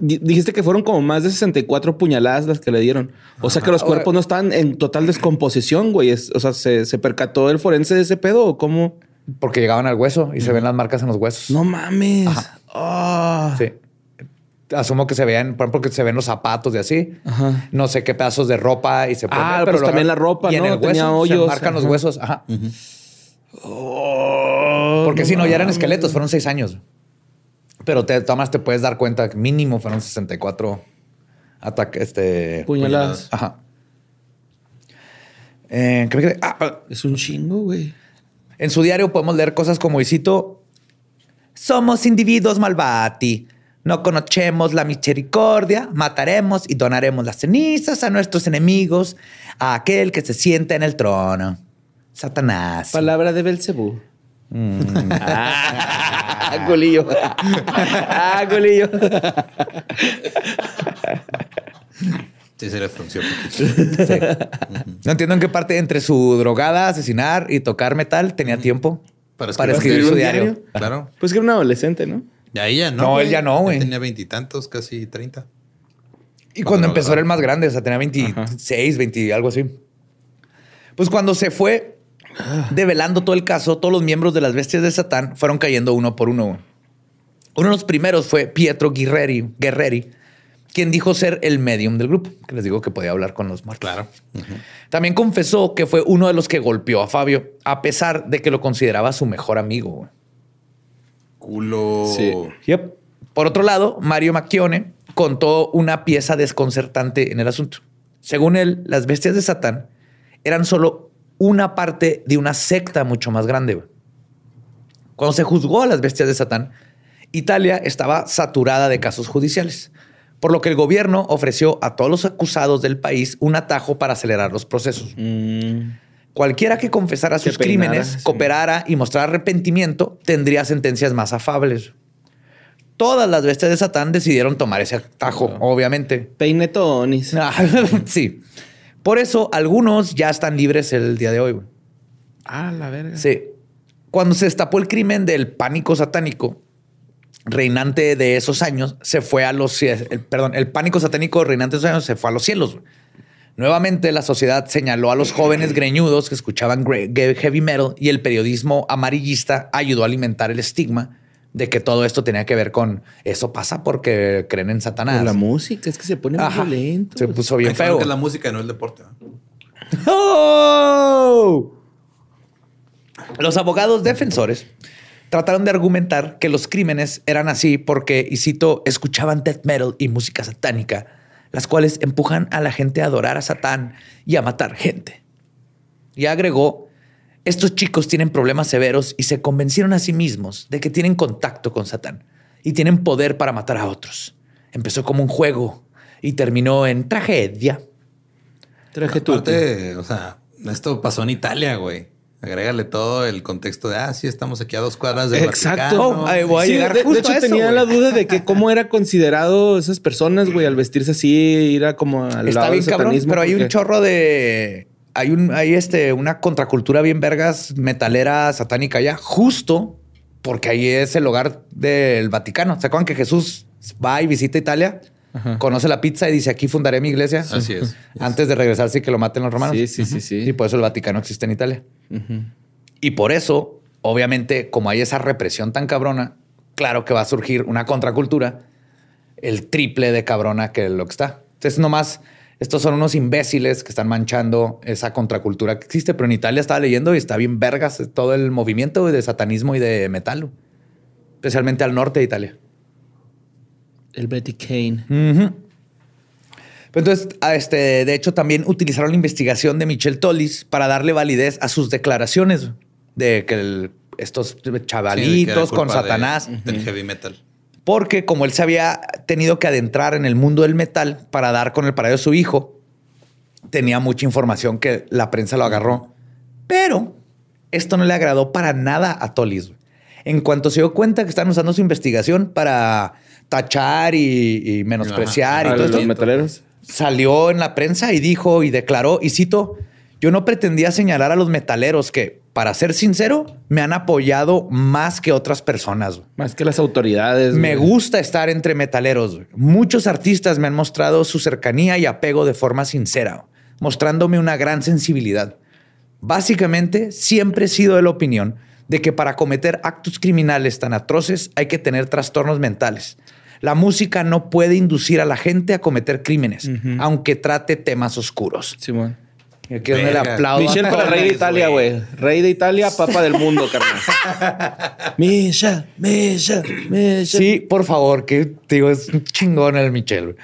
Dijiste que fueron como más de 64 puñaladas las que le dieron. O sea que los cuerpos no están en total descomposición, güey. o sea, ¿se, percató el forense de ese pedo o cómo? Porque llegaban al hueso y se ven las marcas en los huesos. No mames. Ah. Sí. Asumo que se vean, por ejemplo, que se ven los zapatos de así. No sé qué pedazos de ropa y se pueden Ah, pero también la ropa, y ¿no? En el Tenía hoyos. Se marcan los huesos. Ajá. Oh, Porque si no, ya eran esqueletos. Fueron seis años. Pero te tomas, te puedes dar cuenta que mínimo fueron 64 ataques, este... Puñaladas. Ajá. Eh, ah, ah, es un chingo, güey. En su diario podemos leer cosas como, y somos individuos malvati. No conocemos la misericordia, mataremos y donaremos las cenizas a nuestros enemigos, a aquel que se sienta en el trono. Satanás. Palabra de Belcebú. Mm. ah, culillo. ah, culillo. Sí, se le frunció poquito. No entiendo en qué parte entre su drogada, asesinar y tocar metal tenía tiempo para escribir, su diario. Claro. Pues que era un adolescente, ¿no? Ya ella no. No, él ya no, güey. Tenía veintitantos, casi treinta. Y cuando, empezó era el más grande, o sea, tenía 26, 20, algo así. Pues cuando se fue, Develando todo el caso, todos los miembros de las bestias de Satán fueron cayendo uno por uno. Uno de los primeros fue Pietro Guerreri, Guerreri quien dijo ser el medium del grupo, que les digo que podía hablar con los muertos. Claro. También confesó que fue uno de los que golpeó a Fabio, a pesar de que lo consideraba su mejor amigo. Culo. Sí. Por otro lado, Mario Macchione contó una pieza desconcertante en el asunto. Según él, las bestias de Satán eran solo una parte de una secta mucho más grande. Cuando se juzgó a las bestias de Satán, Italia estaba saturada de casos judiciales, por lo que el gobierno ofreció a todos los acusados del país un atajo para acelerar los procesos. Mm. Cualquiera que confesara sus crímenes, cooperara y mostrara arrepentimiento, tendría sentencias más afables. Todas las bestias de Satán decidieron tomar ese atajo, obviamente. Peinetonis. sí. Por eso algunos ya están libres el día de hoy. Ah, la verga. Sí. Cuando se destapó el crimen del pánico satánico, reinante de esos años, se fue a los perdón, el pánico satánico reinante de esos años se fue a los cielos. Nuevamente la sociedad señaló a los jóvenes greñudos que escuchaban heavy metal y el periodismo amarillista ayudó a alimentar el estigma de que todo esto tenía que ver con eso pasa porque creen en Satanás. la música es que se pone muy violento. Se puso bien feo. Que la música no el deporte. ¡Oh! Los abogados defensores trataron de argumentar que los crímenes eran así porque, y cito, escuchaban death metal y música satánica, las cuales empujan a la gente a adorar a Satán y a matar gente. Y agregó estos chicos tienen problemas severos y se convencieron a sí mismos de que tienen contacto con Satán y tienen poder para matar a otros. Empezó como un juego y terminó en tragedia. Tragedia. O sea, esto pasó en Italia, güey. Agrégale todo el contexto de, ah, sí, estamos aquí a dos cuadras de Exacto. voy a llegar de, hecho, tenía la duda de que cómo era considerado esas personas, güey, al vestirse así, ir a como al Está bien, cabrón, pero hay un chorro de hay, un, hay este, una contracultura bien vergas metalera satánica allá, justo porque ahí es el hogar del Vaticano. ¿Se acuerdan que Jesús va y visita Italia? Conoce la pizza y dice aquí fundaré mi iglesia. Así es. Antes de regresarse y que lo maten los romanos. Sí, sí, sí, sí. Y por eso el Vaticano existe en Italia. Y por eso, obviamente, como hay esa represión tan cabrona, claro que va a surgir una contracultura el triple de cabrona que lo que está. Entonces, nomás estos son unos imbéciles que están manchando esa contracultura que existe. Pero en Italia estaba leyendo y está bien vergas todo el movimiento de satanismo y de metal, especialmente al norte de Italia. El Betty Kane. Entonces, este, de hecho, también utilizaron la investigación de Michel Tolis para darle validez a sus declaraciones de que estos chavalitos con Satanás. del heavy metal porque como él se había tenido que adentrar en el mundo del metal para dar con el paraíso de su hijo, tenía mucha información que la prensa lo agarró. Pero esto no le agradó para nada a Tolis. En cuanto se dio cuenta que están usando su investigación para tachar y, menospreciar y todo los metaleros. Salió en la prensa y dijo y declaró, y cito, yo no pretendía señalar a los metaleros que, para ser sincero, me han apoyado más que otras personas. Más que las autoridades. Me gusta estar entre metaleros. Muchos artistas me han mostrado su cercanía y apego de forma sincera, mostrándome una gran sensibilidad. Básicamente, siempre he sido de la opinión de que para cometer actos criminales tan atroces hay que tener trastornos mentales. La música no puede inducir a la gente a cometer crímenes, aunque trate temas oscuros. Aquí donde le aplaudo. Michelle para rey de Italia, güey. Rey de Italia, papa del mundo, carnal. Michelle, Michelle, Michelle. Sí, por favor, que digo, es un chingón el Michelle.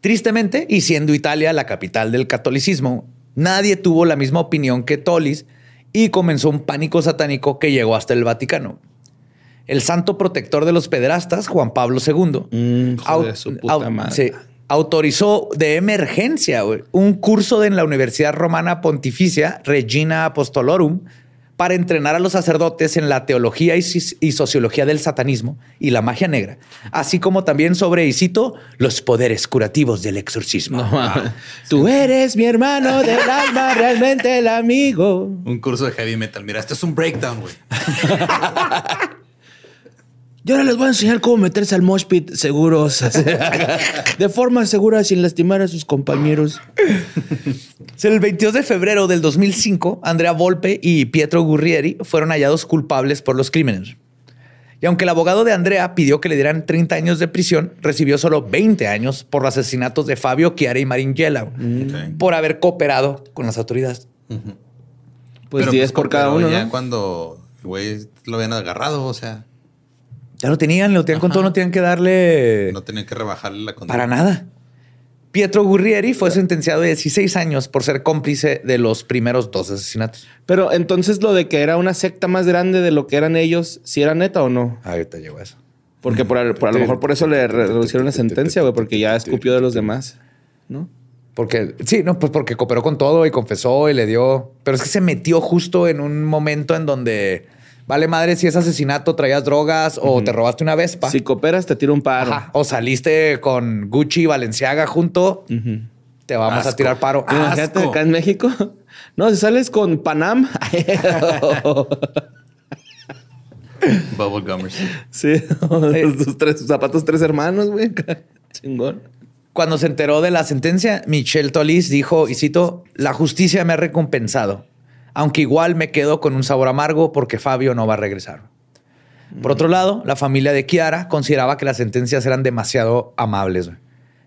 Tristemente, y siendo Italia la capital del catolicismo, nadie tuvo la misma opinión que Tolis y comenzó un pánico satánico que llegó hasta el Vaticano. El santo protector de los pederastas, Juan Pablo II, mm, su puta madre autorizó de emergencia un curso en la Universidad Romana Pontificia Regina Apostolorum para entrenar a los sacerdotes en la teología y, sociología del satanismo y la magia negra, así como también sobre, y cito, los poderes curativos del exorcismo. Tú eres mi hermano del alma, realmente el amigo. Un curso de heavy metal. Mira, esto es un breakdown, güey. Y ahora les voy a enseñar cómo meterse al mosh pit seguros, de forma segura sin lastimar a sus compañeros. El 22 de febrero del 2005, Andrea Volpe y Pietro Gurrieri fueron hallados culpables por los crímenes. Y aunque el abogado de Andrea pidió que le dieran 30 años de prisión, recibió solo 20 años por los asesinatos de Fabio, Chiara y Maringela, por haber cooperado con las autoridades. Pues 10 pues, por cada uno. Ya cuando el güey lo habían agarrado, o sea. Ya lo tenían, lo tenían con todo, no tenían que darle. No tenían que rebajarle la condena. Para nada. Pietro Gurrieri fue sentenciado a 16 años por ser cómplice de los primeros dos asesinatos. Pero entonces lo de que era una secta más grande de lo que eran ellos, ¿si era neta o no? Ahorita llegó eso. Porque por, a lo mejor por eso le reducieron la sentencia, güey, porque ya escupió de los demás, ¿no? Porque, sí, no, pues porque cooperó con todo y confesó y le dio. Pero es que se metió justo en un momento en donde Vale madre si es asesinato, traías drogas o te robaste una Vespa. Si cooperas, te tiro un paro. O saliste con Gucci y Valenciaga junto, te vamos a tirar paro. Imagínate acá en México. No, si sales con Panam. Bubble Gummers. Sí, sus, tres, zapatos tres hermanos, güey. Chingón. Cuando se enteró de la sentencia, Michelle Tolis dijo, y cito, la justicia me ha recompensado aunque igual me quedo con un sabor amargo porque Fabio no va a regresar. Por otro lado, la familia de Kiara consideraba que las sentencias eran demasiado amables.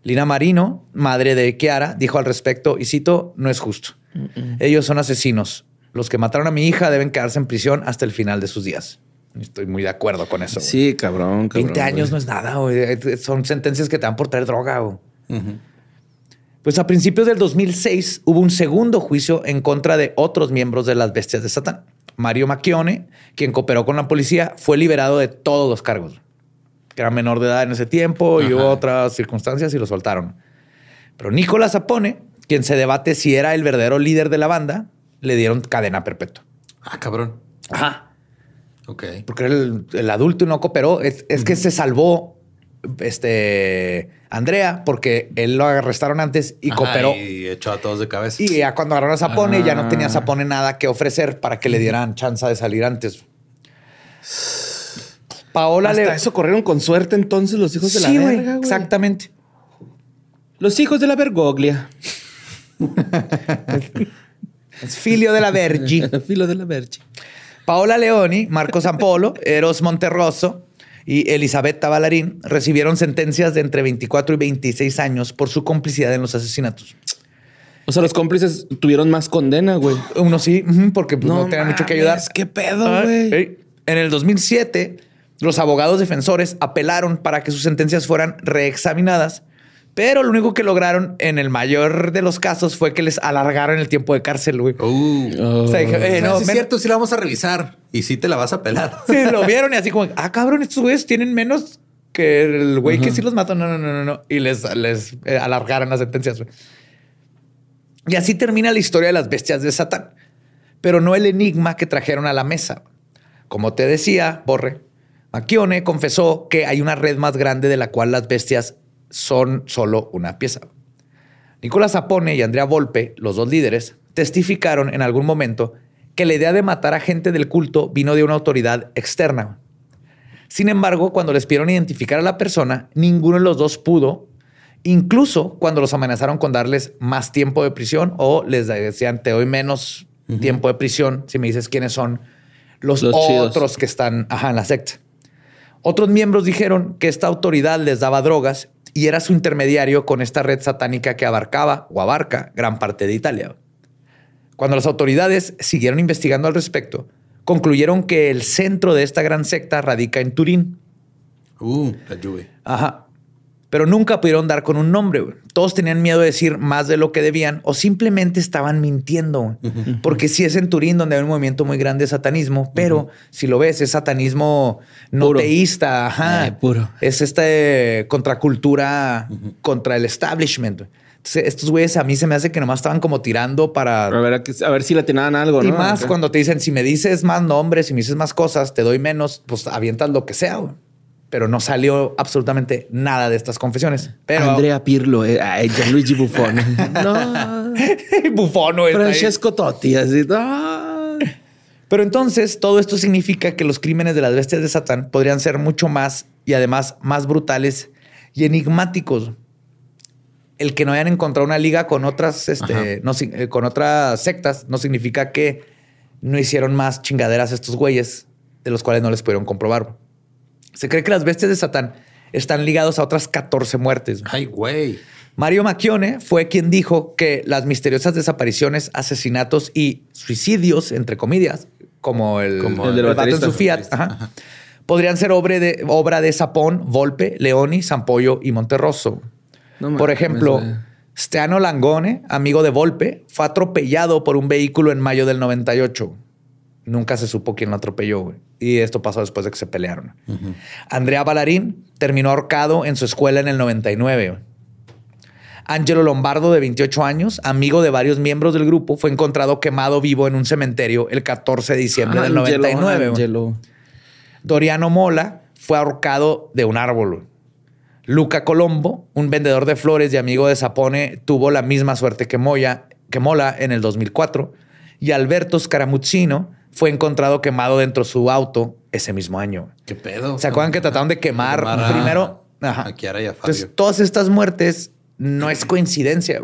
Lina Marino, madre de Kiara, dijo al respecto, y cito, no es justo. Ellos son asesinos. Los que mataron a mi hija deben quedarse en prisión hasta el final de sus días. Estoy muy de acuerdo con eso. Sí, cabrón, 20 años no es nada. Son sentencias que te dan por traer droga. Pues a principios del 2006 hubo un segundo juicio en contra de otros miembros de las bestias de Satán. Mario Macchione, quien cooperó con la policía, fue liberado de todos los cargos. Era menor de edad en ese tiempo y hubo otras circunstancias y lo soltaron. Pero Nicolás Zapone, quien se debate si era el verdadero líder de la banda, le dieron cadena perpetua. Ah, cabrón. Ajá. Ok. Porque el, el adulto no cooperó. Es, que se salvó este Andrea, porque él lo arrestaron antes y cooperó. Y echó a todos de cabeza. Y ya cuando agarraron a Zapone, ya no tenía Zapone nada que ofrecer para que le dieran chance de salir antes. Paola Hasta eso corrieron con suerte entonces los hijos de la verga, güey. Exactamente. Los hijos de la vergoglia. es filio de la Vergi. Filo de la Vergi. Paola Leoni, Marco Zampolo, Eros Monterroso, y Elizabeth Tabalarín recibieron sentencias de entre 24 y 26 años por su complicidad en los asesinatos. O sea, los cómplices tuvieron más condena, güey. Uno sí, porque pues, no, tenían mucho que ayudar. ¿Qué pedo, ah, güey? En el 2007, los abogados defensores apelaron para que sus sentencias fueran reexaminadas pero lo único que lograron en el mayor de los casos fue que les alargaron el tiempo de cárcel, güey. Uh. O sea, eh, no, es cierto, sí la vamos a revisar y sí te la vas a pelar. Sí, lo vieron y así como, ah, cabrón, estos güeyes tienen menos que el güey que sí los mató. No, no, no, no, no. Y les, les eh, alargaron las sentencias. Güey. Y así termina la historia de las bestias de Satán, pero no el enigma que trajeron a la mesa. Como te decía, Borre, Maquione confesó que hay una red más grande de la cual las bestias son solo una pieza. Nicolás Zapone y Andrea Volpe, los dos líderes, testificaron en algún momento que la idea de matar a gente del culto vino de una autoridad externa. Sin embargo, cuando les pidieron identificar a la persona, ninguno de los dos pudo, incluso cuando los amenazaron con darles más tiempo de prisión o les decían, te doy menos tiempo de prisión si me dices quiénes son los, otros que están en la secta. Otros miembros dijeron que esta autoridad les daba drogas y era su intermediario con esta red satánica que abarcaba o abarca gran parte de Italia. Cuando las autoridades siguieron investigando al respecto, concluyeron que el centro de esta gran secta radica en Turín. Uh, la lluvia. Ajá. Pero nunca pudieron dar con un nombre. Todos tenían miedo de decir más de lo que debían o simplemente estaban mintiendo. Porque sí es en Turín donde hay un movimiento muy grande de satanismo, pero si lo ves, es satanismo no teísta. Ajá. Eh, puro. Es esta contracultura contra el establishment estos güeyes a mí se me hace que nomás estaban como tirando para... A ver, a ver si le tenían algo, ¿no? Y más cuando te dicen, si me dices más nombres, si me dices más cosas, te doy menos, pues avientas lo que sea, Pero no salió absolutamente nada de estas confesiones. Pero... Andrea Pirlo, eh, Gianluigi Buffon. no. Buffon, Francesco Totti, así. Pero entonces todo esto significa que los crímenes de las bestias de Satán podrían ser mucho más y además más brutales y enigmáticos el que no hayan encontrado una liga con otras, este, no, eh, con otras sectas, no significa que no hicieron más chingaderas estos güeyes de los cuales no les pudieron comprobar. Se cree que las bestias de Satán están ligados a otras 14 muertes. Ay, güey. Mario Macchione fue quien dijo que las misteriosas desapariciones, asesinatos y suicidios, entre comillas, como el, como el, en su Fiat, podrían ser obra de, obra de Sapón, Volpe, Leoni, Sampoyo y Monterroso. Por ejemplo, Steano Langone, amigo de Volpe, fue atropellado por un vehículo en mayo del 98. Nunca se supo quién lo atropelló. Y esto pasó después de que se pelearon. Andrea Ballarín terminó ahorcado en su escuela en el 99. Angelo Lombardo, de 28 años, amigo de varios miembros del grupo, fue encontrado quemado vivo en un cementerio el 14 de diciembre del 99. Doriano Mola fue ahorcado de un árbol. Luca Colombo, un vendedor de flores y amigo de Sapone, tuvo la misma suerte que, Moya, que Mola en el 2004. Y Alberto Scaramuzzino fue encontrado quemado dentro de su auto ese mismo año. ¿Qué pedo? ¿Se acuerdan que trataron de quemar, primero? Ajá. Entonces, todas estas muertes no es coincidencia.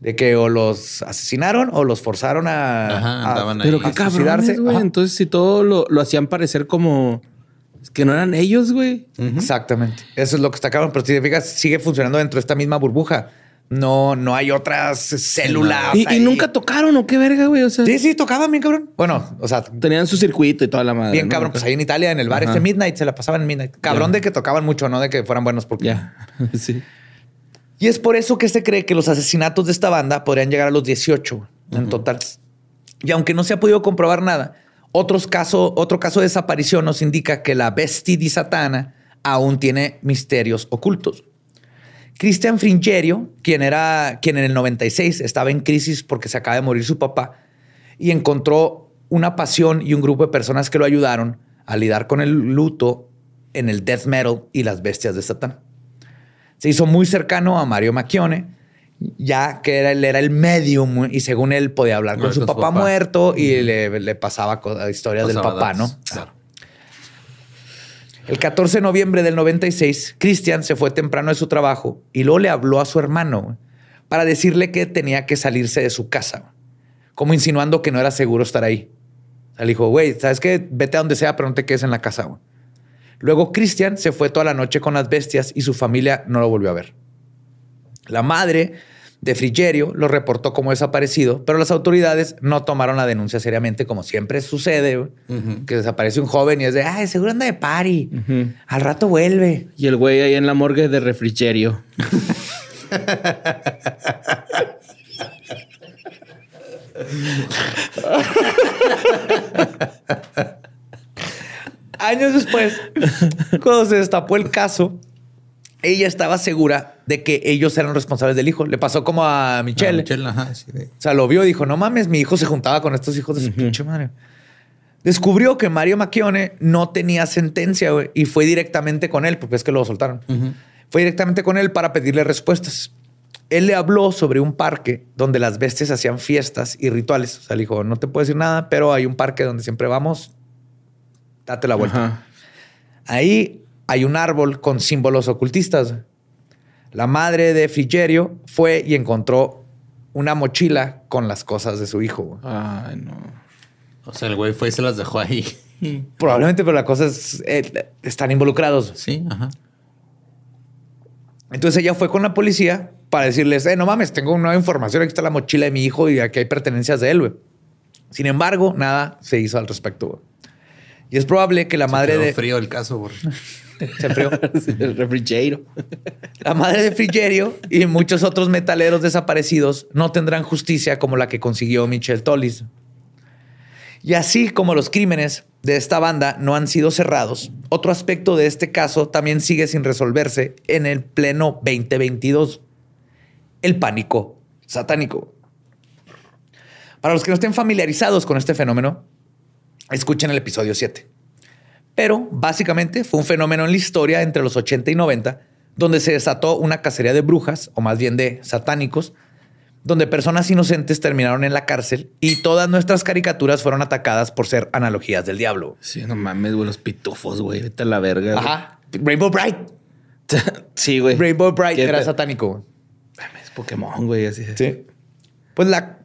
De que o los asesinaron o los forzaron a, Ajá, Pero qué cabrones, güey. Entonces, si todo lo, lo hacían parecer como que no eran ellos, güey. Exactamente. Eso es lo que está cabrón. Pero si te fijas, sigue funcionando dentro de esta misma burbuja. No, no hay otras células. ¿Y, nunca tocaron o qué verga, güey? O sea, sí, sí, tocaban bien, cabrón. Bueno, o sea, tenían su circuito y toda la madre. Bien, cabrón. Pues ahí en Italia, en el bar este Midnight, se la pasaban en Midnight. Cabrón de que tocaban mucho, no de que fueran buenos porque. Ya. sí. Y es por eso que se cree que los asesinatos de esta banda podrían llegar a los 18 en total. Y aunque no se ha podido comprobar nada, otro caso de desaparición nos indica que la bestia di Satana aún tiene misterios ocultos. Christian Fringerio, quien, era, quien en el 96 estaba en crisis porque se acaba de morir su papá y encontró una pasión y un grupo de personas que lo ayudaron a lidiar con el luto en el death metal y las bestias de Satán. Se hizo muy cercano a Mario Macchione ya que era, él era el medium y según él podía hablar con, su, papá muerto y le, pasaba historias del papá, ¿no? Claro. El 14 de noviembre del 96, Christian se fue temprano de su trabajo y luego le habló a su hermano para decirle que tenía que salirse de su casa, como insinuando que no era seguro estar ahí. Le dijo, güey, ¿sabes qué? Vete a donde sea, pero no te quedes en la casa. Luego Christian se fue toda la noche con las bestias y su familia no lo volvió a ver. La madre de Frigerio lo reportó como desaparecido, pero las autoridades no tomaron la denuncia seriamente, como siempre sucede, que desaparece un joven y es de, ay, seguro anda de pari, al rato vuelve. Y el güey ahí en la morgue de Refrigerio. Años después, cuando se destapó el caso, ella estaba segura de que ellos eran responsables del hijo. Le pasó como a Michelle. Michelle, ajá, sí, de- O sea, lo vio y dijo, no mames, mi hijo se juntaba con estos hijos de su pinche madre. Descubrió que Mario Macchione no tenía sentencia y fue directamente con él, porque es que lo soltaron. Fue directamente con él para pedirle respuestas. Él le habló sobre un parque donde las bestias hacían fiestas y rituales. O sea, le dijo, no te puedo decir nada, pero hay un parque donde siempre vamos. Date la vuelta. Ahí hay un árbol con símbolos ocultistas. La madre de Frigerio fue y encontró una mochila con las cosas de su hijo. Ay, no. O sea, el güey fue y se las dejó ahí. Probablemente, pero la cosa es, eh, están involucrados. Sí, ajá. Entonces ella fue con la policía para decirles, eh, no mames, tengo nueva información, aquí está la mochila de mi hijo y aquí hay pertenencias de él, güey. Sin embargo, nada se hizo al respecto. güey. Y es probable que la madre Quedó de... frío el caso. Se. Sí, el refrigerio. La madre de Frigerio y muchos otros metaleros desaparecidos no tendrán justicia como la que consiguió Michelle Tollis. Y así como los crímenes de esta banda no han sido cerrados, otro aspecto de este caso también sigue sin resolverse en el pleno 2022. El pánico satánico. Para los que no estén familiarizados con este fenómeno, escuchen el episodio 7. Pero básicamente fue un fenómeno en la historia entre los 80 y 90, donde se desató una cacería de brujas, o más bien de satánicos, donde personas inocentes terminaron en la cárcel y todas nuestras caricaturas fueron atacadas por ser analogías del diablo. Sí, no mames, güey, los pitufos, güey. Vete a la verga. güey. Ajá. Rainbow Bright. Sí, güey. Rainbow Bright ¿Qué era satánico. Es Pokémon, güey, así. Sí. Pues la.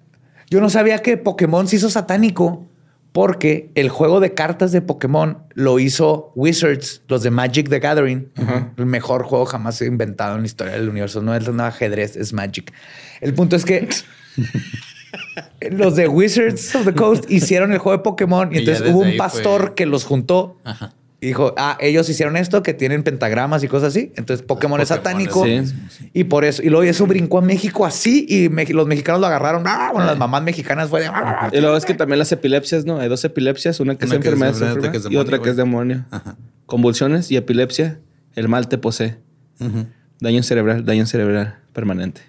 Yo no sabía que Pokémon se hizo satánico porque el juego de cartas de Pokémon lo hizo Wizards, los de Magic the Gathering. El mejor juego jamás inventado en la historia del universo. No es un ajedrez, es Magic. El punto es que los de Wizards of the Coast hicieron el juego de Pokémon y, entonces hubo un pastor fue- que los juntó. Ajá. Y dijo, ah, ellos hicieron esto, que tienen pentagramas y cosas así. Entonces Pokémon es satánico. sí. Y por eso, y luego eso brincó a México así y me- los mexicanos lo agarraron. Ah, Bueno, las mamás mexicanas fue de... "Ah". Y luego es que también las epilepsias, ¿no? Hay dos epilepsias, una que Una es que es enfermedad, enfermedad, enfermedad, otra que es y otra demonio, que es demonio. Ajá. Convulsiones y epilepsia, el mal te posee. Daño cerebral, daño cerebral permanente.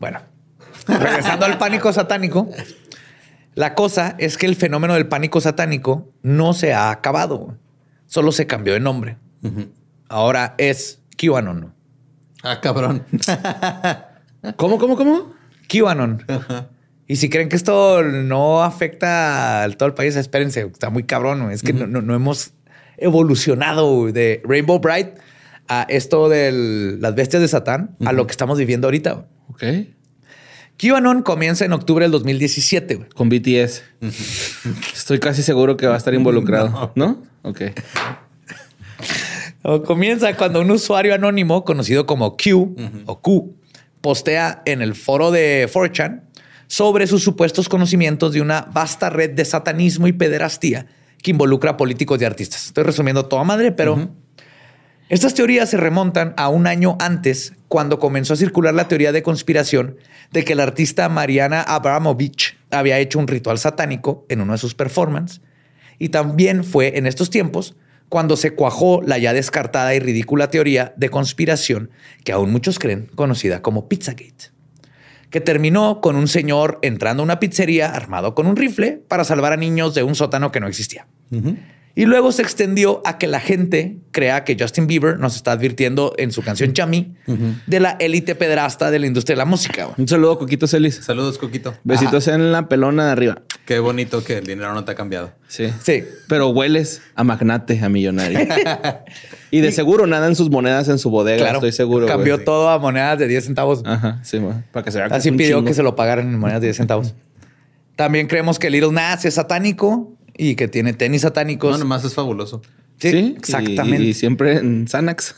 Bueno, regresando al pánico satánico, la cosa es que el fenómeno del pánico satánico no se ha acabado. Solo se cambió de nombre. Ahora es QAnon. Ah, cabrón. ¿Cómo, cómo, cómo? QAnon. Y si creen que esto no afecta a todo el país, espérense, está muy cabrón. Es que no, no- no hemos evolucionado de Rainbow Bright a esto de las bestias de Satán a lo que estamos viviendo ahorita. Ok. QAnon comienza en octubre del 2017. güey. Con BTS. Estoy casi seguro que va a estar involucrado. ¿No? Ok. O comienza cuando un usuario anónimo conocido como Q o Q postea en el foro de 4chan sobre sus supuestos conocimientos de una vasta red de satanismo y pederastía que involucra a políticos y artistas. Estoy resumiendo toda madre, pero estas teorías se remontan a un año antes, cuando comenzó a circular la teoría de conspiración de que la artista Mariana Abramovich había hecho un ritual satánico en uno de sus performances. Y también fue en estos tiempos cuando se cuajó la ya descartada y ridícula teoría de conspiración que aún muchos creen conocida como Pizzagate, que terminó con un señor entrando a una pizzería armado con un rifle para salvar a niños de un sótano que no existía. Y luego se extendió a que la gente crea que Justin Bieber nos está advirtiendo en su canción Chami de la élite pedrasta de la industria de la música. güey. Un saludo, Coquito Celis. Saludos, Coquito. Besitos en la pelona de arriba. Qué bonito que el dinero no te ha cambiado. Sí. Sí. Pero hueles a magnate, a millonario. y de seguro nada en sus monedas en su bodega, Claro. estoy seguro. güey. Cambió todo a monedas de 10 centavos. Ajá, sí, güey. Para que se vea que Así pidió chingo. que se lo pagaran en monedas de 10 centavos. También creemos que Little Nas es satánico y que tiene tenis satánicos. No, nomás es fabuloso. Sí, exactamente. Y, siempre en Xanax.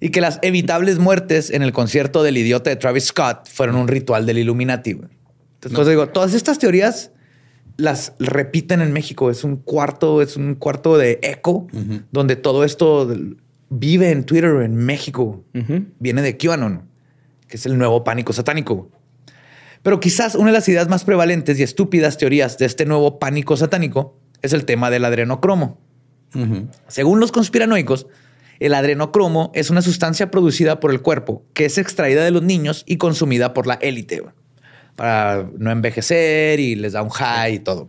Y que las evitables muertes en el concierto del idiota de Travis Scott fueron un ritual del Illuminati. Entonces, pues, digo, todas estas teorías las repiten en México. Es un cuarto, es un cuarto de eco donde todo esto vive en Twitter en México. Viene de QAnon, que es el nuevo pánico satánico. Pero quizás una de las ideas más prevalentes y estúpidas teorías de este nuevo pánico satánico es el tema del adrenocromo. Según los conspiranoicos, el adrenocromo es una sustancia producida por el cuerpo que es extraída de los niños y consumida por la élite para no envejecer y les da un high y todo.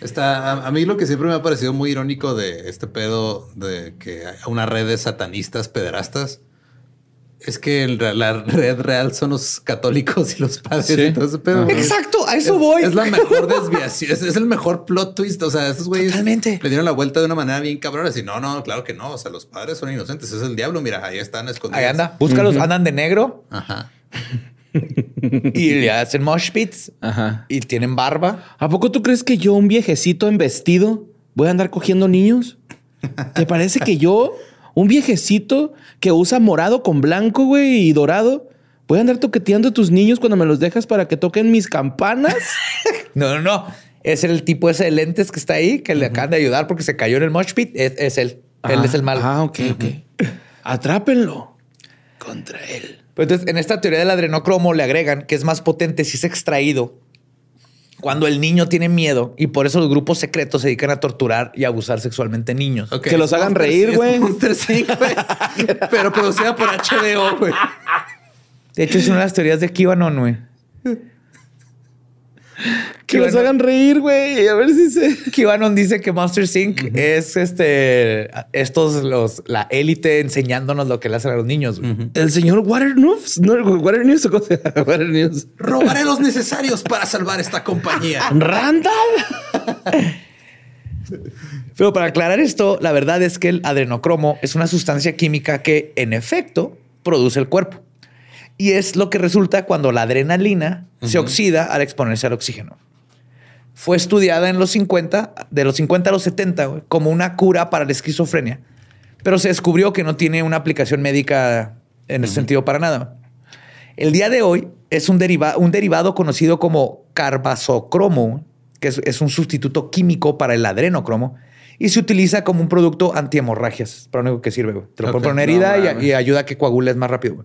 Está, a, mí lo que siempre me ha parecido muy irónico de este pedo de que hay una red de satanistas pederastas es que la red real son los católicos y los padres. Exacto, a eso voy. Es la mejor desviación, es, el mejor plot twist. O sea, esos güeyes le dieron la vuelta de una manera bien cabrona. Y no, no, claro que no. O sea, los padres son inocentes. Es el diablo. Mira, ahí están escondidos. Ahí anda. Búscalos, andan de negro. Ajá. y le hacen mosh pits. Ajá. Y tienen barba. ¿A poco tú crees que yo, un viejecito en vestido, voy a andar cogiendo niños? ¿Te parece que yo un viejecito que usa morado con blanco, güey, y dorado. Voy a andar toqueteando a tus niños cuando me los dejas para que toquen mis campanas. no, no, no. Es el tipo ese de lentes que está ahí, que le acaban de ayudar porque se cayó en el mosh pit. Es, él. él es el malo. Ah, ok, ok. Atrápenlo contra él. Pues entonces, en esta teoría del adrenocromo le agregan que es más potente si es extraído cuando el niño tiene miedo y por eso los grupos secretos se dedican a torturar y abusar sexualmente niños. Que los hagan reír, güey. Pero producida por HBO, güey. De hecho, es una de las teorías de Kivanon, güey. Que los hagan reír, güey. A ver si se. Kivanon dice que Monster Inc. es este. Estos, los, la élite enseñándonos lo que le hacen a los niños. El señor Water News. No, Water News o cosa. Water News. Robaré los necesarios para salvar esta compañía. Randall. Pero para aclarar esto, la verdad es que el adrenocromo es una sustancia química que, en efecto, produce el cuerpo. Y es lo que resulta cuando la adrenalina se oxida al exponerse al oxígeno. Fue estudiada en los 50, de los 50 a los 70, como una cura para la esquizofrenia. Pero se descubrió que no tiene una aplicación médica en ese sentido para nada. El día de hoy es un, un derivado conocido como carbazocromo, que es, un sustituto químico para el adrenocromo, y se utiliza como un producto antihemorragias, para lo único que sirve. Te lo poner herida y, ayuda a que coagules más rápido.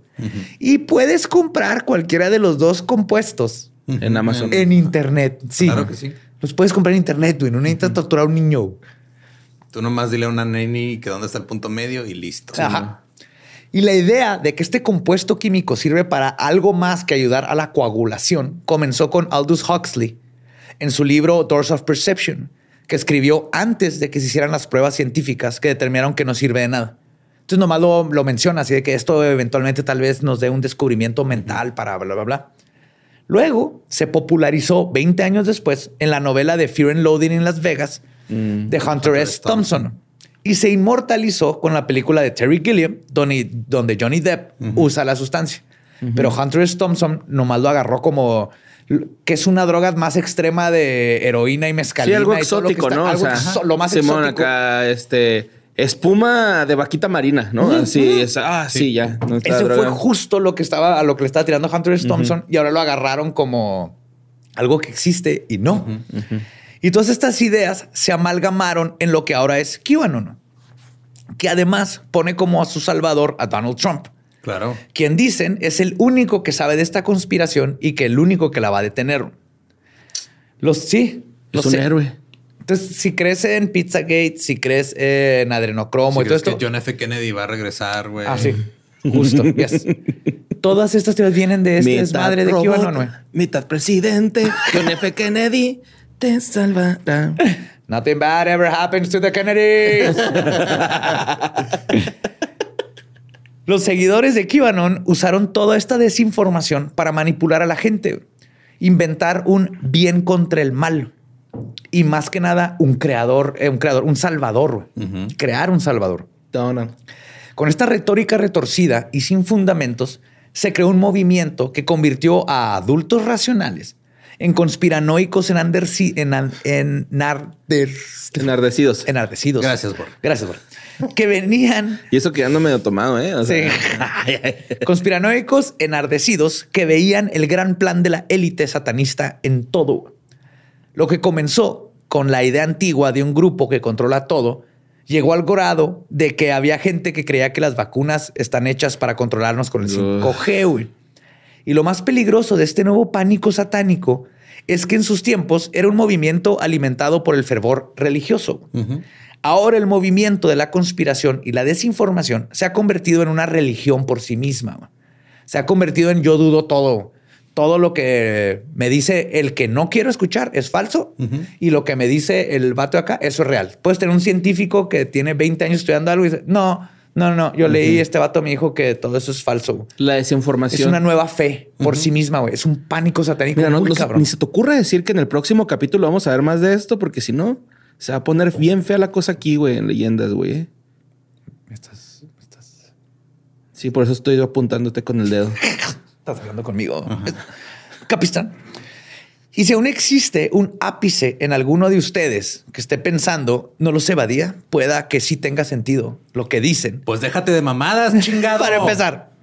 Y puedes comprar cualquiera de los dos compuestos en Amazon. En Internet. Sí. Claro que sí. Los puedes comprar en Internet, güey. No necesitas torturar a un niño. Tú nomás dile a una neni que dónde está el punto medio y listo. Ajá. Y la idea de que este compuesto químico sirve para algo más que ayudar a la coagulación comenzó con Aldous Huxley en su libro Doors of Perception, que escribió antes de que se hicieran las pruebas científicas que determinaron que no sirve de nada. Entonces nomás lo, lo menciona, así de que esto eventualmente tal vez nos dé un descubrimiento mental para bla, bla, bla. Luego se popularizó 20 años después en la novela de Fear and Loading en Las Vegas mm. de Hunter, S. Thompson. Y se inmortalizó con la película de Terry Gilliam, donde, donde Johnny Depp usa la sustancia. Pero Hunter S. Thompson nomás lo agarró como que es una droga más extrema de heroína y mezcalina. Sí, algo exótico, ¿no? Algo lo más Simón, exótico. acá, este espuma de vaquita marina, ¿no? Así es. Ah, sí, ya. Ese fue justo lo que estaba, a lo que le estaba tirando Hunter S. Thompson y ahora lo agarraron como algo que existe y no. Y todas estas ideas se amalgamaron en lo que ahora es QAnon, que además pone como a su salvador a Donald Trump. Claro. Quien dicen es el único que sabe de esta conspiración y que el único que la va a detener. Los sí. Es un héroe. Entonces, si crees en Pizzagate, si crees en adrenocromo y todo esto. que John F. Kennedy va a regresar, güey. Ah, sí. Justo. Todas estas teorías vienen de este desmadre de QAnon, güey. Mitad presidente, John F. Kennedy te salvará. Nothing bad ever happens to the Kennedys. Los seguidores de QAnon usaron toda esta desinformación para manipular a la gente, inventar un bien contra el mal y más que nada un creador, eh, un creador, un salvador, crear un salvador. Con esta retórica retorcida y sin fundamentos, se creó un movimiento que convirtió a adultos racionales en conspiranoicos en, en, en, enardecidos. Enardecidos. Gracias, Bor. Gracias, Bor. Que venían. Y eso quedando medio tomado, ¿eh? sí. Conspiranoicos enardecidos que veían el gran plan de la élite satanista en todo. Lo que comenzó con la idea antigua de un grupo que controla todo, llegó al grado de que había gente que creía que las vacunas están hechas para controlarnos con el 5G. Y lo más peligroso de este nuevo pánico satánico es que en sus tiempos era un movimiento alimentado por el fervor religioso. Ahora el movimiento de la conspiración y la desinformación se ha convertido en una religión por sí misma. Se ha convertido en yo dudo todo. Todo lo que me dice el que no quiero escuchar es falso y lo que me dice el vato acá, eso es real. Puedes tener un científico que tiene 20 años estudiando algo y dice, no, no, no, yo leí este vato me dijo que todo eso es falso. La desinformación. Es una nueva fe por sí misma, güey. Es un pánico satánico Mira, no, muy no cabrón. ni se te ocurra decir que en el próximo capítulo vamos a ver más de esto, porque si no, se va a poner bien fea la cosa aquí, güey, en leyendas, güey. ¿eh? Estás, estás, Sí, por eso estoy apuntándote con el dedo. estás hablando conmigo. Capistán. Y si aún existe un ápice en alguno de ustedes que esté pensando, no lo sé, Badía, pueda que sí tenga sentido lo que dicen. Pues déjate de mamadas, chingado. Para empezar.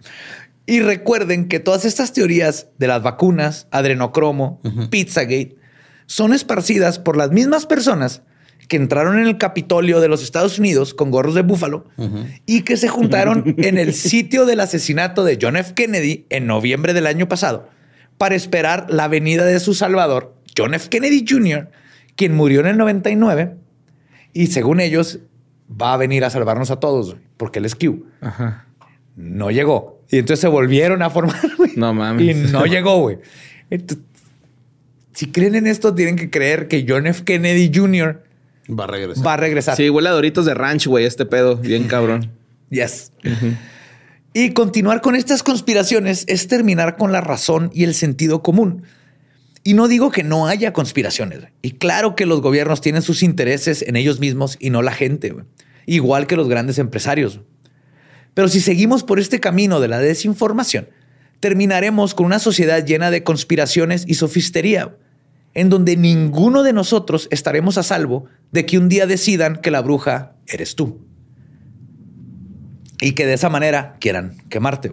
Y recuerden que todas estas teorías de las vacunas, adrenocromo, Pizzagate, son esparcidas por las mismas personas que entraron en el Capitolio de los Estados Unidos con gorros de búfalo y que se juntaron en el sitio del asesinato de John F. Kennedy en noviembre del año pasado para esperar la venida de su salvador, John F. Kennedy Jr., quien murió en el 99 y según ellos va a venir a salvarnos a todos porque él es Q Ajá. no llegó. Y entonces se volvieron a formar. No mames. Y no llegó, güey. Si creen en esto, tienen que creer que John F. Kennedy Jr. Va a regresar. va a regresar. Sí, huele a doritos de ranch, güey, este pedo. Bien cabrón. Yes. Y continuar con estas conspiraciones es terminar con la razón y el sentido común. Y no digo que no haya conspiraciones. Y claro que los gobiernos tienen sus intereses en ellos mismos y no la gente. Igual que los grandes empresarios. Pero si seguimos por este camino de la desinformación, terminaremos con una sociedad llena de conspiraciones y sofistería, en donde ninguno de nosotros estaremos a salvo de que un día decidan que la bruja eres tú y que de esa manera quieran quemarte.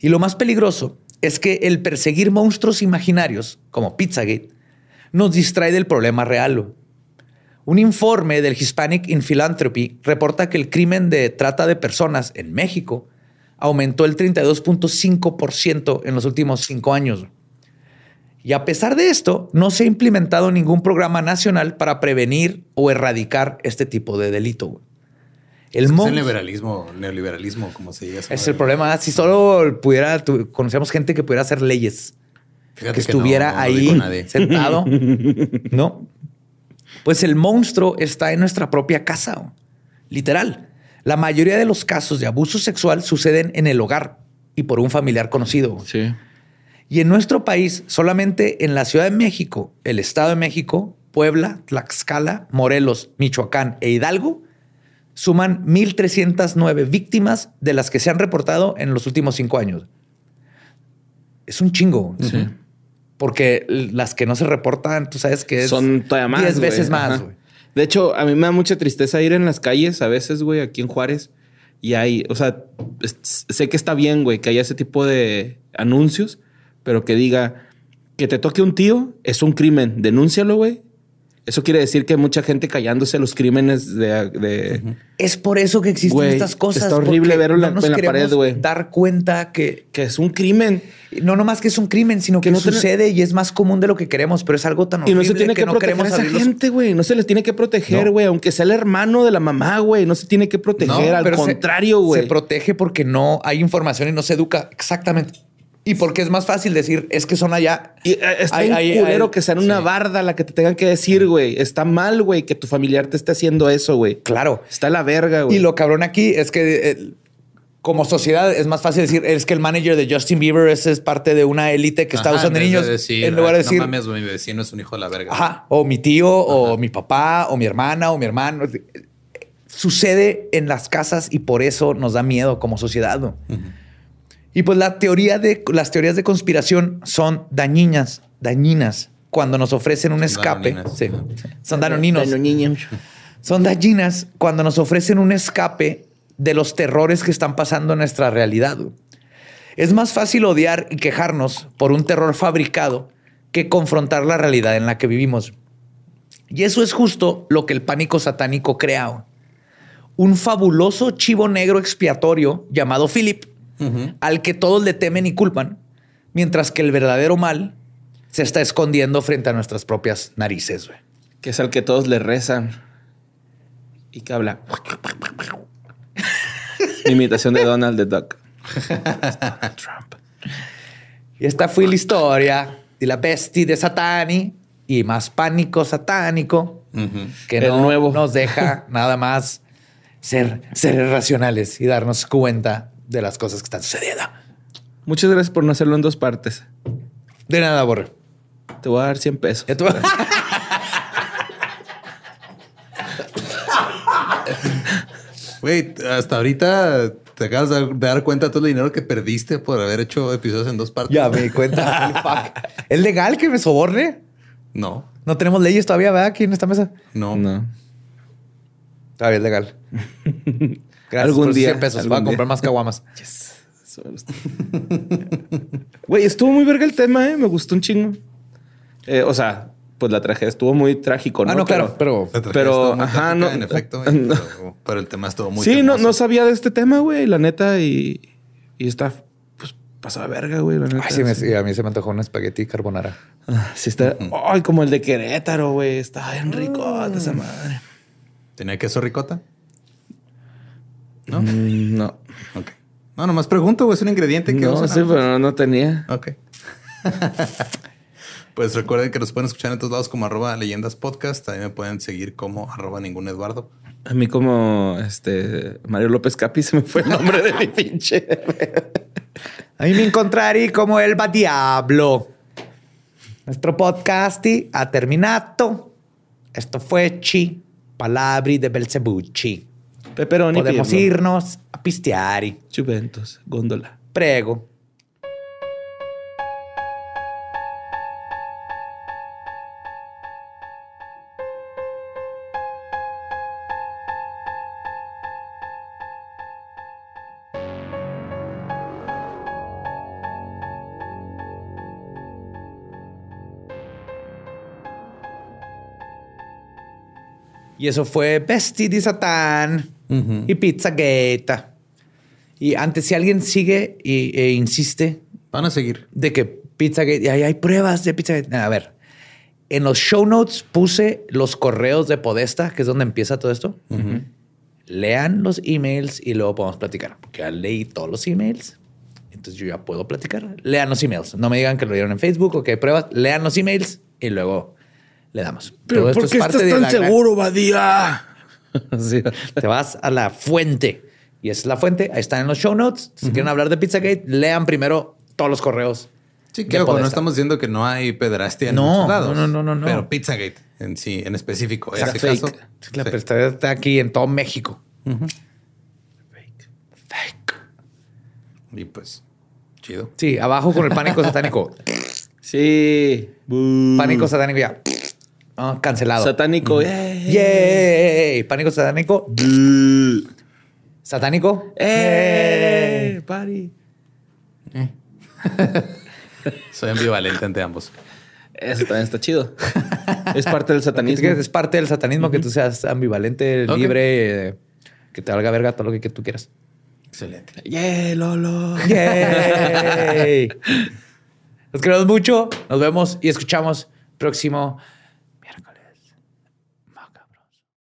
Y lo más peligroso es que el perseguir monstruos imaginarios, como Pizzagate, nos distrae del problema real. Un informe del Hispanic in Philanthropy reporta que el crimen de trata de personas en México aumentó el 32.5% en los últimos cinco años. Y a pesar de esto, no se ha implementado ningún programa nacional para prevenir o erradicar este tipo de delito. güey. El Es el liberalismo, neoliberalismo, como se diga. es el problema. Si solo pudiera, tu- conocíamos gente que pudiera hacer leyes, Fíjate que que no, estuviera no ahí sentado, ¿no? Pues el monstruo está en nuestra propia casa, literal. La mayoría de los casos de abuso sexual suceden en el hogar y por un familiar conocido. Sí. Y en nuestro país, solamente en la Ciudad de México, el Estado de México, Puebla, Tlaxcala, Morelos, Michoacán e Hidalgo, suman 1.309 víctimas de las que se han reportado en los últimos cinco años. Es un chingo. Sí. Porque las que no se reportan, tú sabes que es Son todavía más. 10 güey. veces más. Güey. De hecho, a mí me da mucha tristeza ir en las calles a veces, güey, aquí en Juárez. Y hay, o sea, sé que está bien, güey, que haya ese tipo de anuncios, pero que diga que te toque un tío es un crimen, denúncialo, güey. Eso quiere decir que hay mucha gente callándose los crímenes de... de- Es por eso que existen estas cosas. está horrible verlo en la- no nos en la queremos pared, güey. dar cuenta que que es un crimen. no nomás que es un crimen, sino que, Que no sucede y es más común de lo que queremos, pero es algo tan Y horrible no se tiene que, no proteger queremos a esa gente, güey. No se les tiene que proteger, No. güey. Aunque sea el hermano de la mamá, güey. No se tiene que proteger. Al contrario, güey. Se protege porque no hay información y no se educa exactamente. Y porque es más fácil decir, es que son allá. Y eh, está Hay- un culero que sea en una sí. barda la que te tengan que decir, güey. Está mal, güey, que tu familiar te esté haciendo eso, güey. Claro. Está la verga, güey. Y lo cabrón aquí es que eh, como sociedad es más fácil decir, es que el manager de Justin Bieber es, es parte de una élite que está Ajá, usando en niños. decir, en lugar de "Ah, decir, No mames, mi vecino es un hijo de la verga. Ajá. O mi tío, o mi papá, o mi hermana, o mi hermano. Sucede en las casas y por eso nos da miedo como sociedad. ¿no? Y pues la teoría de las teorías de conspiración son dañinas, dañinas cuando nos ofrecen un escape. Sí. Son danoninos. Son dañinas cuando nos ofrecen un escape de los terrores que están pasando en nuestra realidad. Es más fácil odiar y quejarnos por un terror fabricado que confrontar la realidad en la que vivimos. Y eso es justo lo que el pánico satánico crea. Un fabuloso chivo negro expiatorio llamado Philip, al que todos le temen y culpan, mientras que el verdadero mal se está escondiendo frente a nuestras propias narices. güey. Que es al que todos le rezan. y que habla. Mi imitación de Donald the Duck. Trump. Y esta fue la historia de la bestia de Satani y más pánico satánico que El no nuevo. nos deja nada más ser seres racionales y darnos cuenta de las cosas que están sucediendo. Muchas gracias por no hacerlo en dos partes. De nada, Borre. Te voy a dar 100 pesos. Ya tú- Güey, hasta ahorita te acabas de dar cuenta de todo el dinero que perdiste por haber hecho episodios en dos partes. ya me di cuenta. Fuck. ¿Es legal que me soborne? No, No tenemos leyes todavía, ¿verdad? Aquí en esta mesa. no. No. Todavía es legal. Gracias Algún por día, 100 pesos. Voy a comprar más caguamas. Eso me gusta. Güey, estuvo muy verga el tema, ¿eh? Me gustó un chingo. Eh, o sea, pues la tragedia estuvo muy trágico, ¿no? Ah, no, claro, pero... Pero, ajá, trágica, no- En efecto, güey, pero, pero el tema estuvo muy sí, no, temoso. no sabía de este tema, güey, la neta, y, y está, pues, pasada verga, güey, la neta. Ay, sí, me- sí. a mí se me antojó un espagueti carbonara. Ah, sí está, ay, como el de Querétaro, güey, está bien rico esa madre. ¿Tenía queso ricota? ¿No? Mm, no, Ok. No, nomás pregunto, güey. Es un ingrediente que no, usan sí, ambos. pero no, tenía. Ok. pues recuerden que nos pueden escuchar en todos lados como arroba leyendas podcast. También me pueden seguir como arroba ningún Eduardo. A mí como, este, Mario López Capi se me fue el nombre de mi pinche. A mí me encontraré como el Diablo. Nuestro podcast ha terminado. Esto fue Chi, Palabri de Belzebucci. Pepperoni. Podemos irnos a pisteari. Juventus, góndola. Prego. Y eso fue Besti di Satán y Pizzagate. Y antes, si alguien sigue y, e insiste Van a seguir. de que Pizzagate, y ahí hay pruebas de Pizzagate. A ver, en los show notes puse los correos de Podesta, que es donde empieza todo esto. Lean los emails y luego podemos platicar. Porque ya leí todos los emails. Entonces yo ya puedo platicar. Lean los emails. No me digan que lo dieron en Facebook o que hay pruebas. Lean los emails y luego le damos. Todo esto es parte de la gran- Badía? sí. te vas a la fuente. Y esa es la fuente. Ahí están en los show notes. Si quieren hablar de Pizzagate, lean primero todos los correos. Sí, ojo, no estamos diciendo que no hay pederastia en No, muchos lados. no, no, no, no. Pero Pizzagate en sí, en específico. O sea, ese fake. caso. La sí. está aquí en todo México. Fake. Y pues, chido. Sí, abajo con el pánico satánico. Sí. Bú. Pánico satánico ya. Ah, cancelado. Satánico. ¡Eh! Yay. Pánico satánico. Satánico. ¡Eh! Party. Soy ambivalente ante ambos. Eso también está chido. es parte del satanismo. que es parte del satanismo que tú seas ambivalente, libre, eh, que te valga verga todo lo que, que tú quieras. Excelente. ¡Yeah, Lolo! Yay. Los queremos mucho. Nos vemos y escuchamos próximo